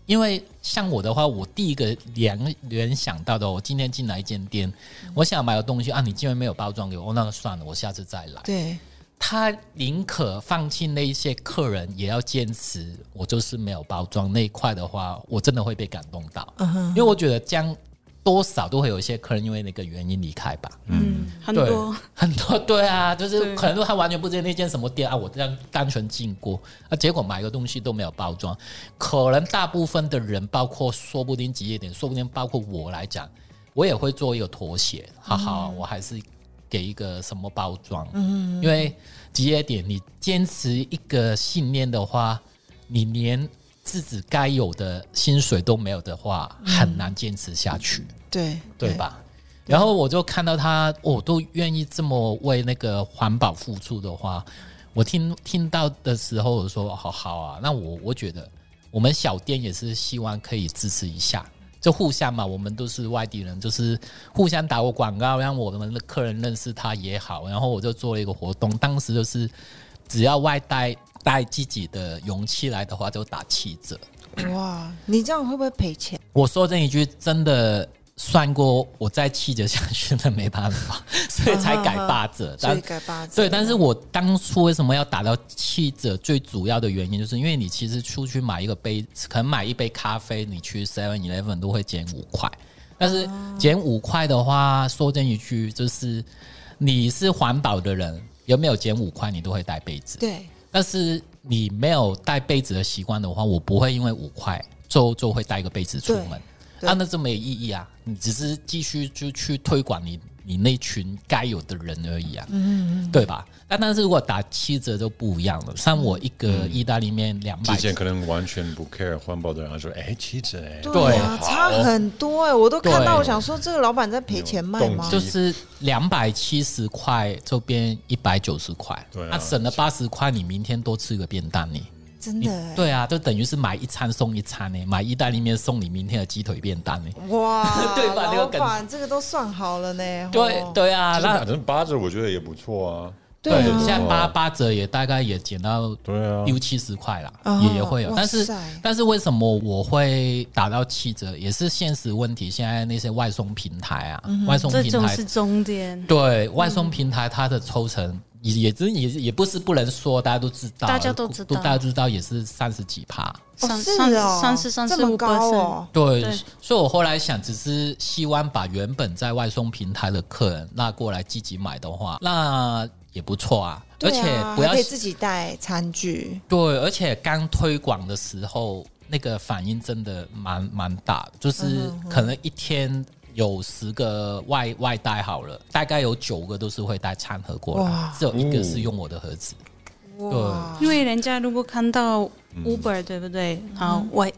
因为像我的话，我第一个联联想到的，我今天进来一间店，我想买个东西啊，你竟然没有包装给我，那算了，我下次再来。对，他宁可放弃那一些客人，也要坚持我就是没有包装那一块的话，我真的会被感动到。因为我觉得将。多少都会有一些客人因为那个原因离开吧。嗯，很多很多，*laughs* 对啊，就是可能他完全不知道那间什么店啊，我这样单纯进过，啊，结果买个东西都没有包装。可能大部分的人，包括说不定职业点，说不定包括我来讲，我也会做一个妥协。哈哈，我还是给一个什么包装？嗯，因为职业点，你坚持一个信念的话，你连自己该有的薪水都没有的话，很难坚持下去。对对吧？然后我就看到他，我都愿意这么为那个环保付出的话，我听听到的时候，我说好好啊。那我我觉得我们小店也是希望可以支持一下，就互相嘛，我们都是外地人，就是互相打个广告，让我们的客人认识他也好。然后我就做了一个活动，当时就是只要外带带自己的容器来的话，就打七折。哇，你这样会不会赔钱？我说这一句真的。算过，我再七折下去那没办法，*laughs* 所以才改八折。所以改八折。对，但是我当初为什么要打到七折？最主要的原因就是因为你其实出去买一个杯，可能买一杯咖啡，你去 Seven Eleven 都会减五块。但是减五块的话，说真一句，就是你是环保的人，有没有减五块，你都会带杯子。对。但是你没有带被子的习惯的话，我不会因为五块就就会带个被子出门。啊，那这没有意义啊！你只是继续就去推广你你那群该有的人而已啊，嗯，对吧？但但是如果打七折就不一样了。像我一个意大利面两百，之前可能完全不 care 环保的人说，哎，七折，哎，对啊，差很多哎，我都看到，我想说这个老板在赔钱卖吗？就是两百七十块就变一百九十块，对啊，省了八十块，你明天多吃个便当呢。真的对啊，就等于是买一餐送一餐呢，买意大利面送你明天的鸡腿便当呢。哇，*laughs* 对吧？老板，这个都算好了呢。对对啊，那反正八折我觉得也不错啊。对，现在八八折也大概也减到六七十块了，也也会有。但是但是为什么我会打到七折？也是现实问题。现在那些外送平台啊，外送平台是终点。对外送平台，它的抽成。也也真也也不是不能说，大家都知道，大家都知道，大家知道也是三十几趴，三是哦，三十三十五高哦。对，所以我后来想，只是希望把原本在外送平台的客人拉过来积极买的话，那也不错啊。而且不要自己带餐具。对，而且刚推广的时候，那个反应真的蛮蛮大，就是可能一天。有十个外外带好了，大概有九个都是会带餐盒过来，只有一个是用我的盒子。对，因为人家如果看到 Uber 对不对？好外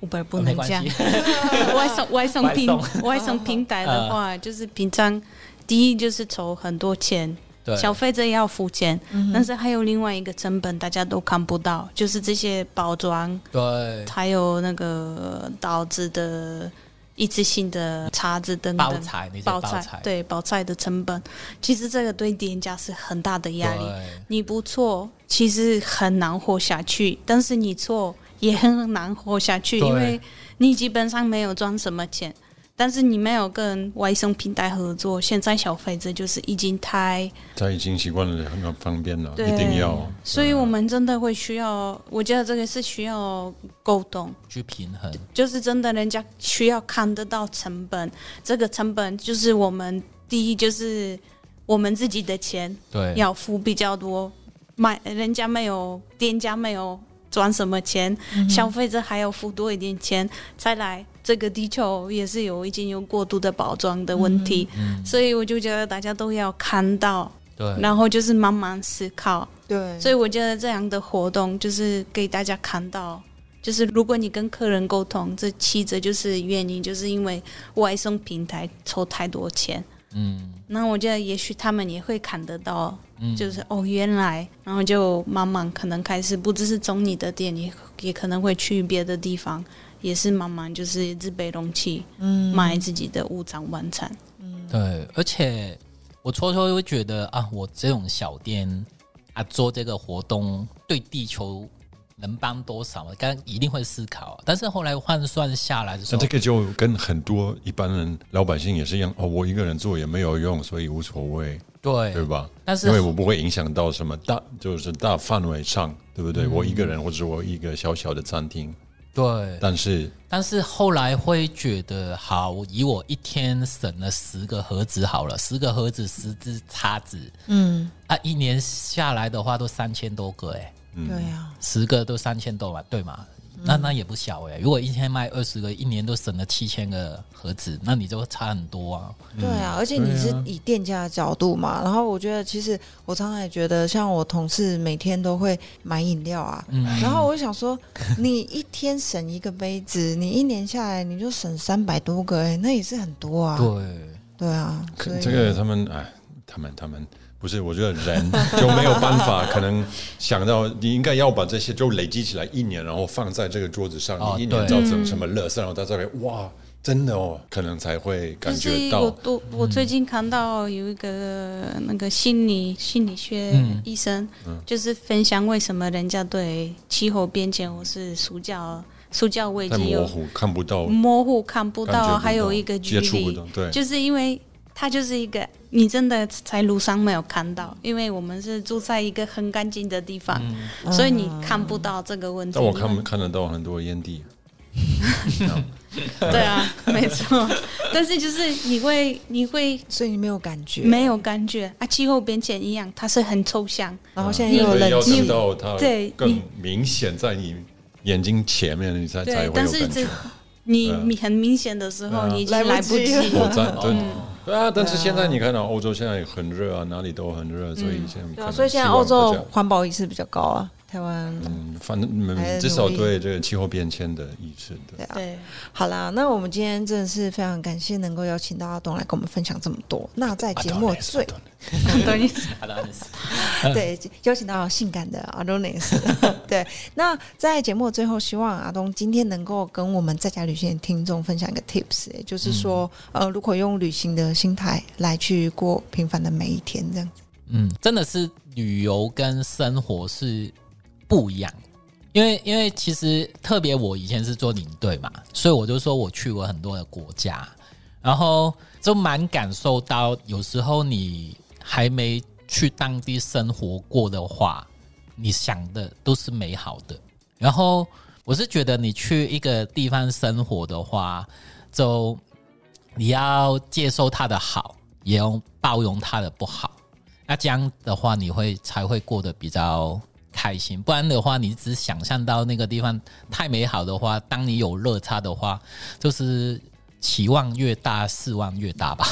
Uber 不能这样，*laughs* 外送外送平外送。平台的话，就是平常第一就是筹很多钱，消费者要付钱，但是还有另外一个成本大家都看不到，就是这些包装，对，还有那个导致的。一次性的叉子等等，包菜包菜对包菜的成本，其实这个对店家是很大的压力。你不错，其实很难活下去；但是你错，也很难活下去，因为你基本上没有赚什么钱。但是你没有跟外送平台合作，现在消费者就是已经太他已经习惯了很方便了，一定要。所以我们真的会需要，我觉得这个是需要沟通去平衡，就是真的人家需要看得到成本，这个成本就是我们第一就是我们自己的钱，对，要付比较多，买人家没有，店家没有赚什么钱，消费者还要付多一点钱再来。这个地球也是有已经有过度的包装的问题，所以我就觉得大家都要看到，对，然后就是慢慢思考，对，所以我觉得这样的活动就是给大家看到，就是如果你跟客人沟通，这七折就是原因，就是因为外送平台抽太多钱，嗯，那我觉得也许他们也会看得到，就是哦原来，然后就慢慢可能开始不只是中你的店，也也可能会去别的地方。也是慢慢就是自备容器，嗯，买自己的物长晚餐，嗯，对，而且我初初会觉得啊，我这种小店啊做这个活动对地球能帮多少？刚一定会思考，但是后来换算下来的时候，这个就跟很多一般人老百姓也是一样哦，我一个人做也没有用，所以无所谓，对对吧？但是因为我不会影响到什么大，就是大范围上，对不对？我一个人或者我一个小小的餐厅。对，但是但是后来会觉得，好，以我一天省了十个盒子好了，十个盒子十只叉子，嗯，啊，一年下来的话都三千多个，哎，对呀，十个都三千多嘛，对吗？那那也不小哎，如果一天卖二十个，一年都省了七千个盒子，那你就差很多啊。对啊，而且你是以店家的角度嘛，然后我觉得其实我常常也觉得，像我同事每天都会买饮料啊，然后我就想说，*laughs* 你一天省一个杯子，你一年下来你就省三百多个，哎，那也是很多啊。对，对啊，这个他们哎，他们他们。不是，我觉得人就没有办法，可能想到你应该要把这些就累积起来一年，然后放在这个桌子上，你一年造成什么乐色，然后到这里，哇，真的哦，可能才会感觉到。我我我最近看到有一个那个心理心理学医生，就是分享为什么人家对气候变迁或是塑胶塑胶危机模糊看不到，模糊看不到，还有一个距离，对，就是因为。它就是一个你真的在路上没有看到，因为我们是住在一个很干净的地方，所以你看不到这个问题。但我看看得到很多烟蒂。*laughs* 对啊，没错。但是就是你会，你会，所以你没有感觉，没有感觉啊。气候变迁一样，它是很抽象。然后现在又冷，静到它对更明显在你眼睛前面，你才才会有感觉。你很明显的时候，你已经来不及了。对啊，但是现在你看到欧洲现在很热啊，哪里都很热，所以现在所以现在欧洲环保意识比较高啊。台湾嗯，反正至少对这个气候变迁的意识对啊。对，好啦，那我们今天真的是非常感谢能够邀请到阿东来跟我们分享这么多。那在节目最，*laughs* 对，邀请到性感的阿东尼斯。*laughs* 对，那在节目最后，希望阿东今天能够跟我们在家旅行的听众分享一个 tips，也就是说，呃，如果用旅行的心态来去过平凡的每一天，这样子。嗯，真的是旅游跟生活是。不一样，因为因为其实特别我以前是做领队嘛，所以我就说我去过很多的国家，然后就蛮感受到，有时候你还没去当地生活过的话，你想的都是美好的。然后我是觉得你去一个地方生活的话，就你要接受它的好，也要包容它的不好，那这样的话你会才会过得比较。开心，不然的话，你只想象到那个地方太美好的话，当你有落差的话，就是期望越大，失望越大吧。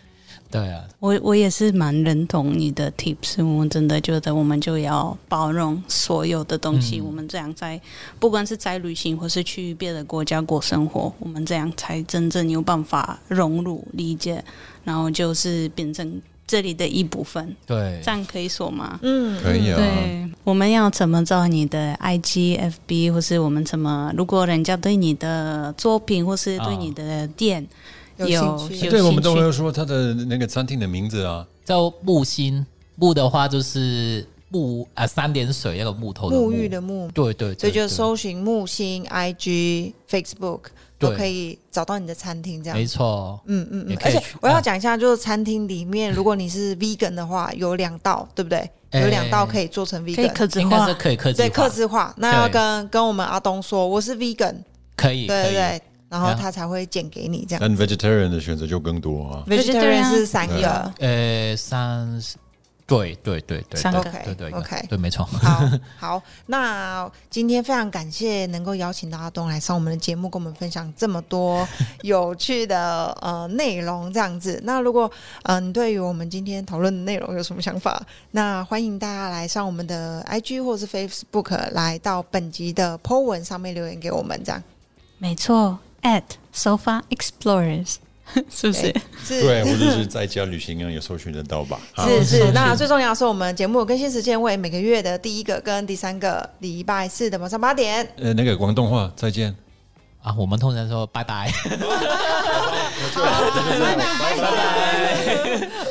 *laughs* 对啊，我我也是蛮认同你的 tips，我们真的觉得我们就要包容所有的东西，我们这样在不管是在旅行或是去别的国家过生活，我们这样才真正有办法融入理解，然后就是变成。这里的一部分，对，这样可以说吗？嗯，可以啊。对，我们要怎么找你的 IGFB，或是我们怎么？如果人家对你的作品或是对你的店有兴趣，对，我们都会说他的那个餐厅的名字啊，叫木星。木的话就是木啊三点水那个木头沐浴的沐，对对，所以就搜寻木星 IG Facebook 都可以找到你的餐厅，这样。没错，嗯嗯嗯。而且我要讲一下，就是餐厅里面，*laughs* 如果你是 Vegan 的话，有两道，对不对？有两道可以做成 Vegan，可以克制化，可以克制，对克制化。那要跟跟我们阿东说，我是 Vegan，可以，对对对，然后他才会剪给你这样。但 Vegetarian 的选择就更多啊，Vegetarian。是三个，呃，三。对对对对，OK，对对 OK，对，没错。好，*laughs* 好，那今天非常感谢能够邀请到阿东来上我们的节目，跟我们分享这么多有趣的呃内容，这样子。那如果嗯，对于我们今天讨论的内容有什么想法，那欢迎大家来上我们的 IG 或是 Facebook，来到本集的 po 文上面留言给我们，这样。没错，at sofa explorers。*laughs* 是不是？是，对，或者是在家旅行一样也搜寻得到吧？*laughs* 是是。那最重要是我们节目更新时间为每个月的第一个跟第三个礼拜四的晚上八点。呃，那个广东话再见啊，我们通常说拜拜。拜 *laughs* 拜拜拜。